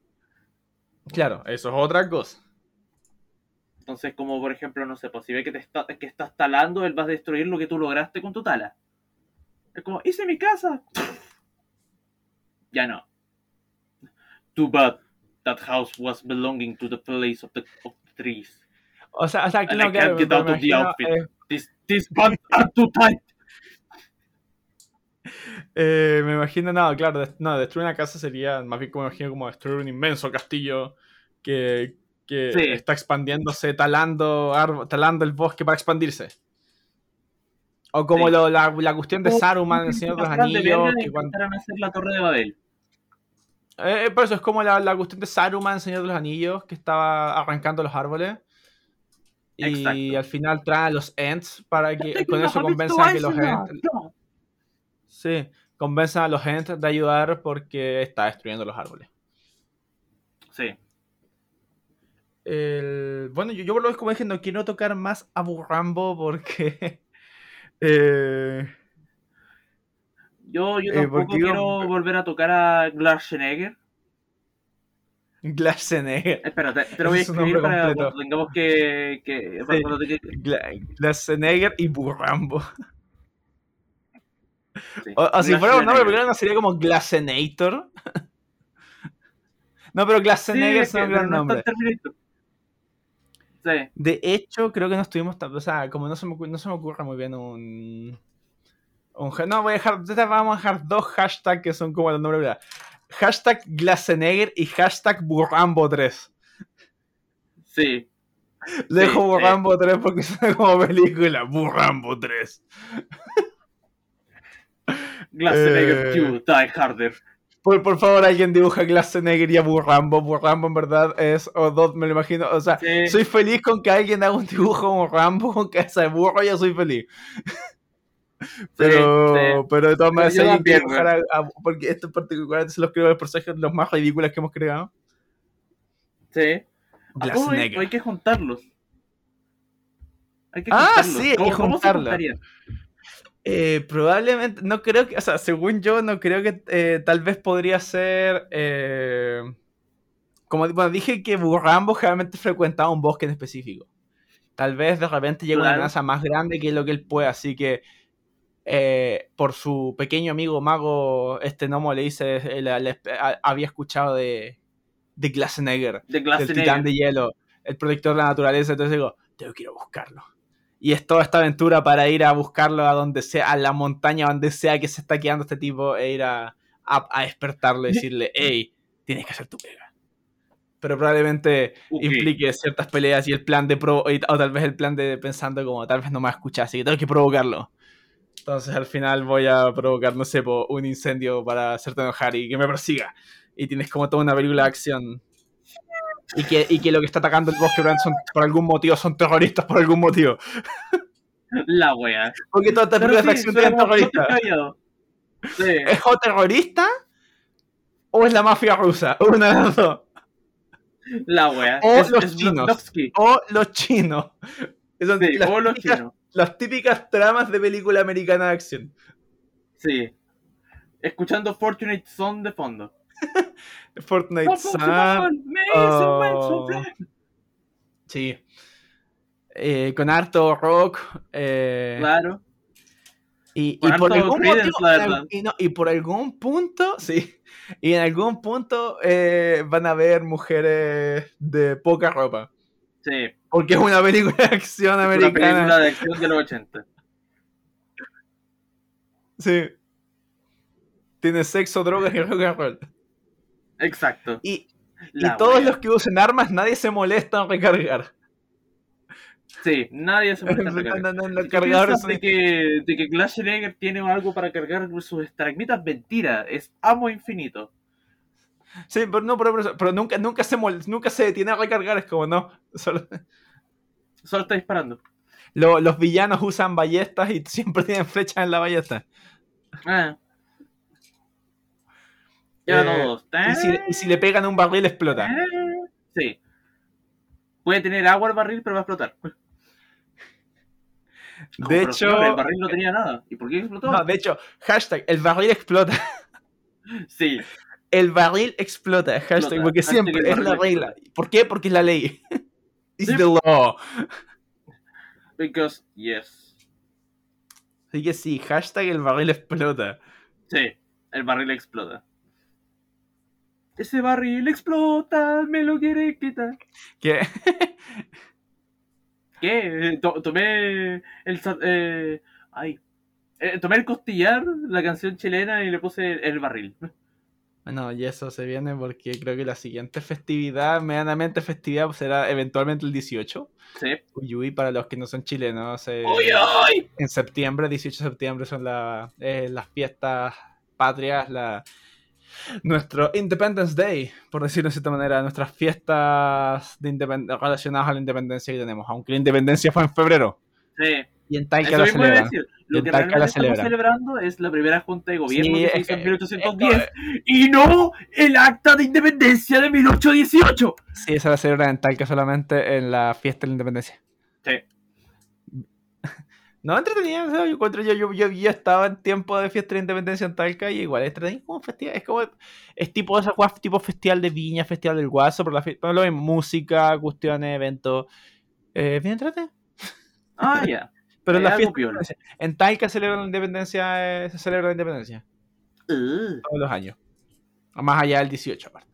Claro, eso es otra cosa. Entonces, como por ejemplo, no sé, pues si ve que, te está, que estás talando, él va a destruir lo que tú lograste con tu tala. Es como, hice mi casa. Ya no. Too bad. That house was belonging to the place of the, of the trees. O sea, o sea, And I claro, get out of the outfit. eh, these pants are too tight. Eh, me imagino, no, claro, no, destruir una casa sería más bien como me imagino como destruir un inmenso castillo que, que Sí. está expandiéndose, talando, arbo- talando el bosque para expandirse. O como Sí. lo- la, la cuestión de Como Saruman el Señor de los Anillos. que cuando- hacer la torre de Babel. Eh, por eso es como la, la cuestión de Saruman, Señor de los Anillos, que estaba arrancando los árboles. Y al final trae a los Ents para que con eso convenzan a que los. Ents. No. Sí, convenzan a los Ents de ayudar porque está destruyendo los árboles. Sí. El- bueno, yo, yo por lo menos como dije, no quiero tocar más a Burrambo porque. [laughs] eh, Yo, yo Eh, tampoco porque quiero volver a tocar a Glarschenegger. Glassenegger. Espérate, te lo voy a es escribir para completo. cuando tengamos que. que Sí. Glassenegger y Burrambo. Sí. O, o si fuera un nombre Glassenegger. peruano sería como Glassenator. [laughs] no, pero Sí, Glassenegger es un gran no nombre. el. Sí. De hecho, creo que no estuvimos tan. O sea, como no se me, no se me ocurre muy bien un. un no, voy a dejar. Vamos a dejar dos hashtags que son como los nombres. ¿verdad? Hashtag Glassenegger y hashtag Burrambo3. Sí. Dejo Sí, Burrambo 3 porque [laughs] suena como película. Burrambo 3. Glassenegger Eh. 2, Die Harder. Por, por favor, alguien dibuja Glassenegger y a Burrambo. Burrambo en verdad es. O dos, me lo imagino. O sea, Sí. soy feliz con que alguien haga un dibujo como Rambo con cabeza de burro. Yo soy feliz. Pero, sí. pero de todas maneras, quiere también, dibujar a- a- porque estos particulares son los creo los personajes los más ridículos que hemos creado. Sí. Ah, ¿cómo hay, Glassenegger. hay que juntarlos. Hay que Ah, juntarlos. sí, hay que ¿Cómo, cómo se juntarlos. Eh, probablemente, no creo que, o sea, según yo, no creo que eh, tal vez podría ser. eh, como bueno, dije que Rambo generalmente frecuentaba un bosque en específico. Tal vez de repente llega una amenaza más grande que lo que él puede, así que eh, por su pequeño amigo mago, este gnomo le dice, él, él- a- había escuchado de, de Glassenegger, De del titán de hielo, el protector de la naturaleza, entonces digo, tengo que ir a buscarlo. Y es toda esta aventura para ir a buscarlo a donde sea, a la montaña, donde sea que se está quedando este tipo, e ir a, a, a despertarlo y decirle, hey, tienes que hacer tu pega. Pero probablemente implique ciertas peleas y el plan de pro, o tal vez el plan de pensando como, tal vez no me va a escuchar, así que tengo que provocarlo. Entonces al final voy a provocar, no sé, un incendio para hacerte enojar y que me persiga. Y tienes como toda una película de acción. Y que, y que lo que está atacando el bosque son, por algún motivo son terroristas por algún motivo. La wea. Porque todas estas películas de acción tienen terroristas. Sí. ¿Es o terrorista o es la mafia rusa? Una de las dos. La wea. O es, los es chinos. O los chinos. Son Sí, las, o los típicas, chinos. las típicas tramas de película americana de acción. Sí. Escuchando Fortunate Son de fondo. [laughs] Fortnite Sun. Oh. Sí. Eh, con harto rock. eh, Claro. y, y por algún Creedence, motivo, y, no, y por algún punto, sí. Y en algún punto eh, van a haber mujeres de poca ropa. Sí. Porque es una película de acción Una americana. película de acción de los 80. Sí. Tiene sexo, drogas y rock and roll. Exacto. Y, y todos wea. los que usen armas, nadie se molesta en recargar. Sí, nadie se molesta en [laughs] recargar. no, no, los ¿Qué cargadores piensas son- de que, de que tiene algo para cargar sus estalagmitas? Mentira, es amo infinito. Sí, pero no, pero, pero- pero nunca, nunca se mol- nunca se detiene a recargar, es como no. Solo- [laughs] Solo está disparando. lo- los villanos usan ballestas y siempre tienen flechas en la ballesta. Ah. Ya Eh, todos. Y si, y si le pegan un barril explota. Sí. Puede tener agua el barril, pero va a explotar. No, De hecho, señor, el barril no tenía nada. ¿Y por qué explotó? no, de hecho, hashtag, el barril explota. [laughs] Sí, El barril explota, hashtag, Explota. porque Hashtag siempre es la regla. ¿Por qué? Porque es la ley. [laughs] It's Sí. the law. because yes. Así que sí, hashtag el barril explota. Sí, el barril explota. Ese barril explota, me lo quiere quitar. Que ¿Qué? To- tomé el. Eh, ay. Eh, tomé el costillar, la canción chilena, y le puse el barril. Bueno, y eso se viene porque creo que la siguiente festividad, medianamente festividad, será eventualmente el 18. Sí. Uyuy, para los que no son chilenos. eh, ¡Uy, ay! en septiembre, 18 de septiembre, son la- eh, las fiestas patrias, la, nuestro Independence Day, por decirlo de cierta manera, nuestras fiestas de relacionadas a la independencia que tenemos, aunque la independencia fue en febrero. Sí. Y en Eso la mismo iba a celebran. decir. Y Lo en que la realmente estamos celebran. celebrando es la primera junta de gobierno Sí, que se es hizo en que- 1810 y no el acta de independencia de 1818. Sí, esa la celebran en Talca solamente en la fiesta de la independencia. Sí. No, entretenida, o sea, yo encuentro, yo, yo, yo, yo estaba en tiempo de fiesta de independencia en Talca y igual es como festival, es como, es tipo esa tipo festival de viña, festival del guaso, pero la pero lo mismo, música, cuestiones, eventos, eh, bien entretenido. Ah, ya. [laughs] Pero Es la fiesta, piola. en Talca celebran la independencia, eh, se celebra la independencia Uh, todos los años, más allá del 18 aparte.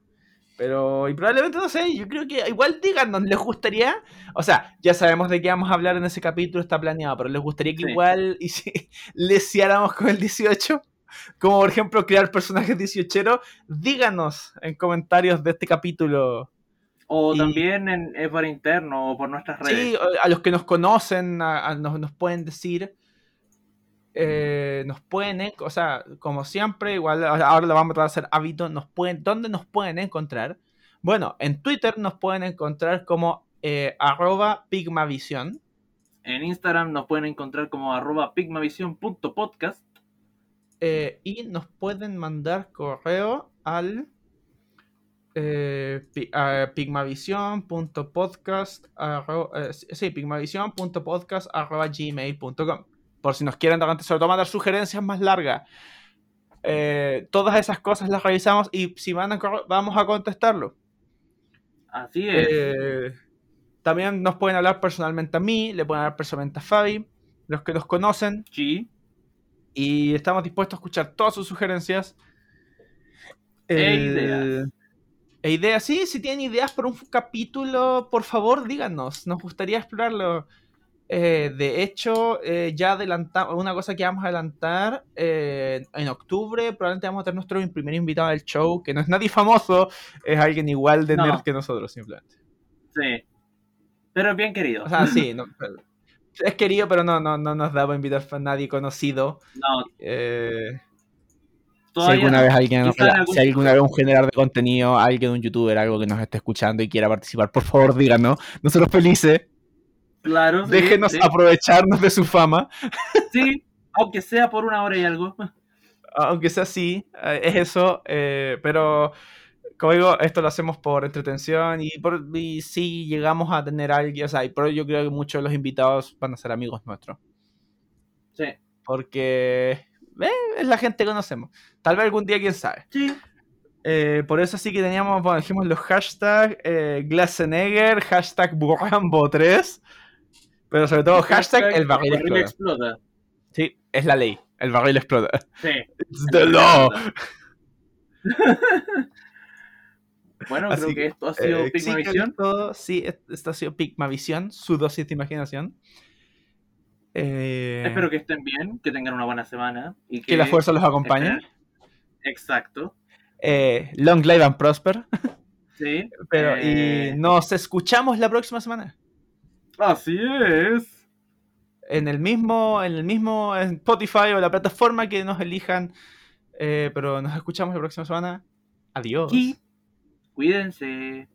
Pero, y probablemente, no sé, yo creo que igual díganos, ¿les gustaría? O sea, ya sabemos de qué vamos a hablar en ese capítulo, está planeado, pero ¿les gustaría que Sí. igual y si [laughs] leseáramos con el 18? Como por ejemplo crear personajes 18 díganos en comentarios de este capítulo. O Y- también en, es por interno o por nuestras redes. Sí, a los que nos conocen a- a- nos, nos pueden decir, eh, nos pueden, en- o sea, como siempre, igual ahora lo vamos a tratar de hacer hábito, nos pueden, ¿dónde nos pueden encontrar? Bueno, en Twitter nos pueden encontrar como eh, arroba pigmavision. En Instagram nos pueden encontrar como arroba pigmavision.podcast. eh, y nos pueden mandar correo al eh, pigmavision.podcast sí, pigmavision.podcast arroba gmail.com por si nos quieren durante sobre todo mandar sugerencias más largas Eh, todas esas cosas las revisamos y si corre- vamos a contestarlo Así es. Eh, también nos pueden hablar personalmente a mí le pueden hablar personalmente a Fabi los que nos conocen Sí. y estamos dispuestos a escuchar todas sus sugerencias. E El- ideas. E ideas, sí, si tienen ideas para un capítulo, por favor díganos, nos gustaría explorarlo. Eh, de hecho, eh, ya adelantamos, una cosa que vamos a adelantar, eh, en octubre probablemente vamos a tener nuestro primer invitado del show, que no es nadie famoso, es alguien igual de No. nerd que nosotros, simplemente. Sí. Pero es bien querido. O sea, sí, [laughs] no- es querido, pero no, no, no nos da para invitar a nadie conocido. no, Eh, Si alguna vez alguien, en algún si alguna vez un generador de contenido, alguien, un youtuber, algo que nos esté escuchando y quiera participar, por favor díganos. Nosotros felices. Claro. sí, Déjenos sí. aprovecharnos de su fama. Sí, aunque sea por una hora y algo. Aunque sea así, eh, es eso. eh, pero, como digo, esto lo hacemos por entretención y, por, y si llegamos a tener a alguien, o sea, y por yo creo que muchos de los invitados van a ser amigos nuestros. Sí. Porque eh, es la gente que conocemos. Tal vez algún día, quién sabe. Sí. Eh, por eso sí que teníamos, bueno, dijimos los hashtags eh, Glassenegger, hashtag Burrambo3, pero sobre todo hashtag, el barril explota. explota. Sí, es la ley, el barril explota. Sí. It's the law. [laughs] Bueno, Así creo que esto ha sido Eh, Pigmavisión. sí, es- esto ha sido Pigmavisión, su dosis de imaginación. Eh, Espero que estén bien, que tengan una buena semana. Y que, que la fuerza los acompañe. Exacto. Eh, long live and prosper. Sí. Pero, Eh, y nos escuchamos la próxima semana. Así es. en el mismo, en el mismo Spotify o la plataforma que nos elijan. Eh, pero nos escuchamos la próxima semana. Adiós. Y cuídense.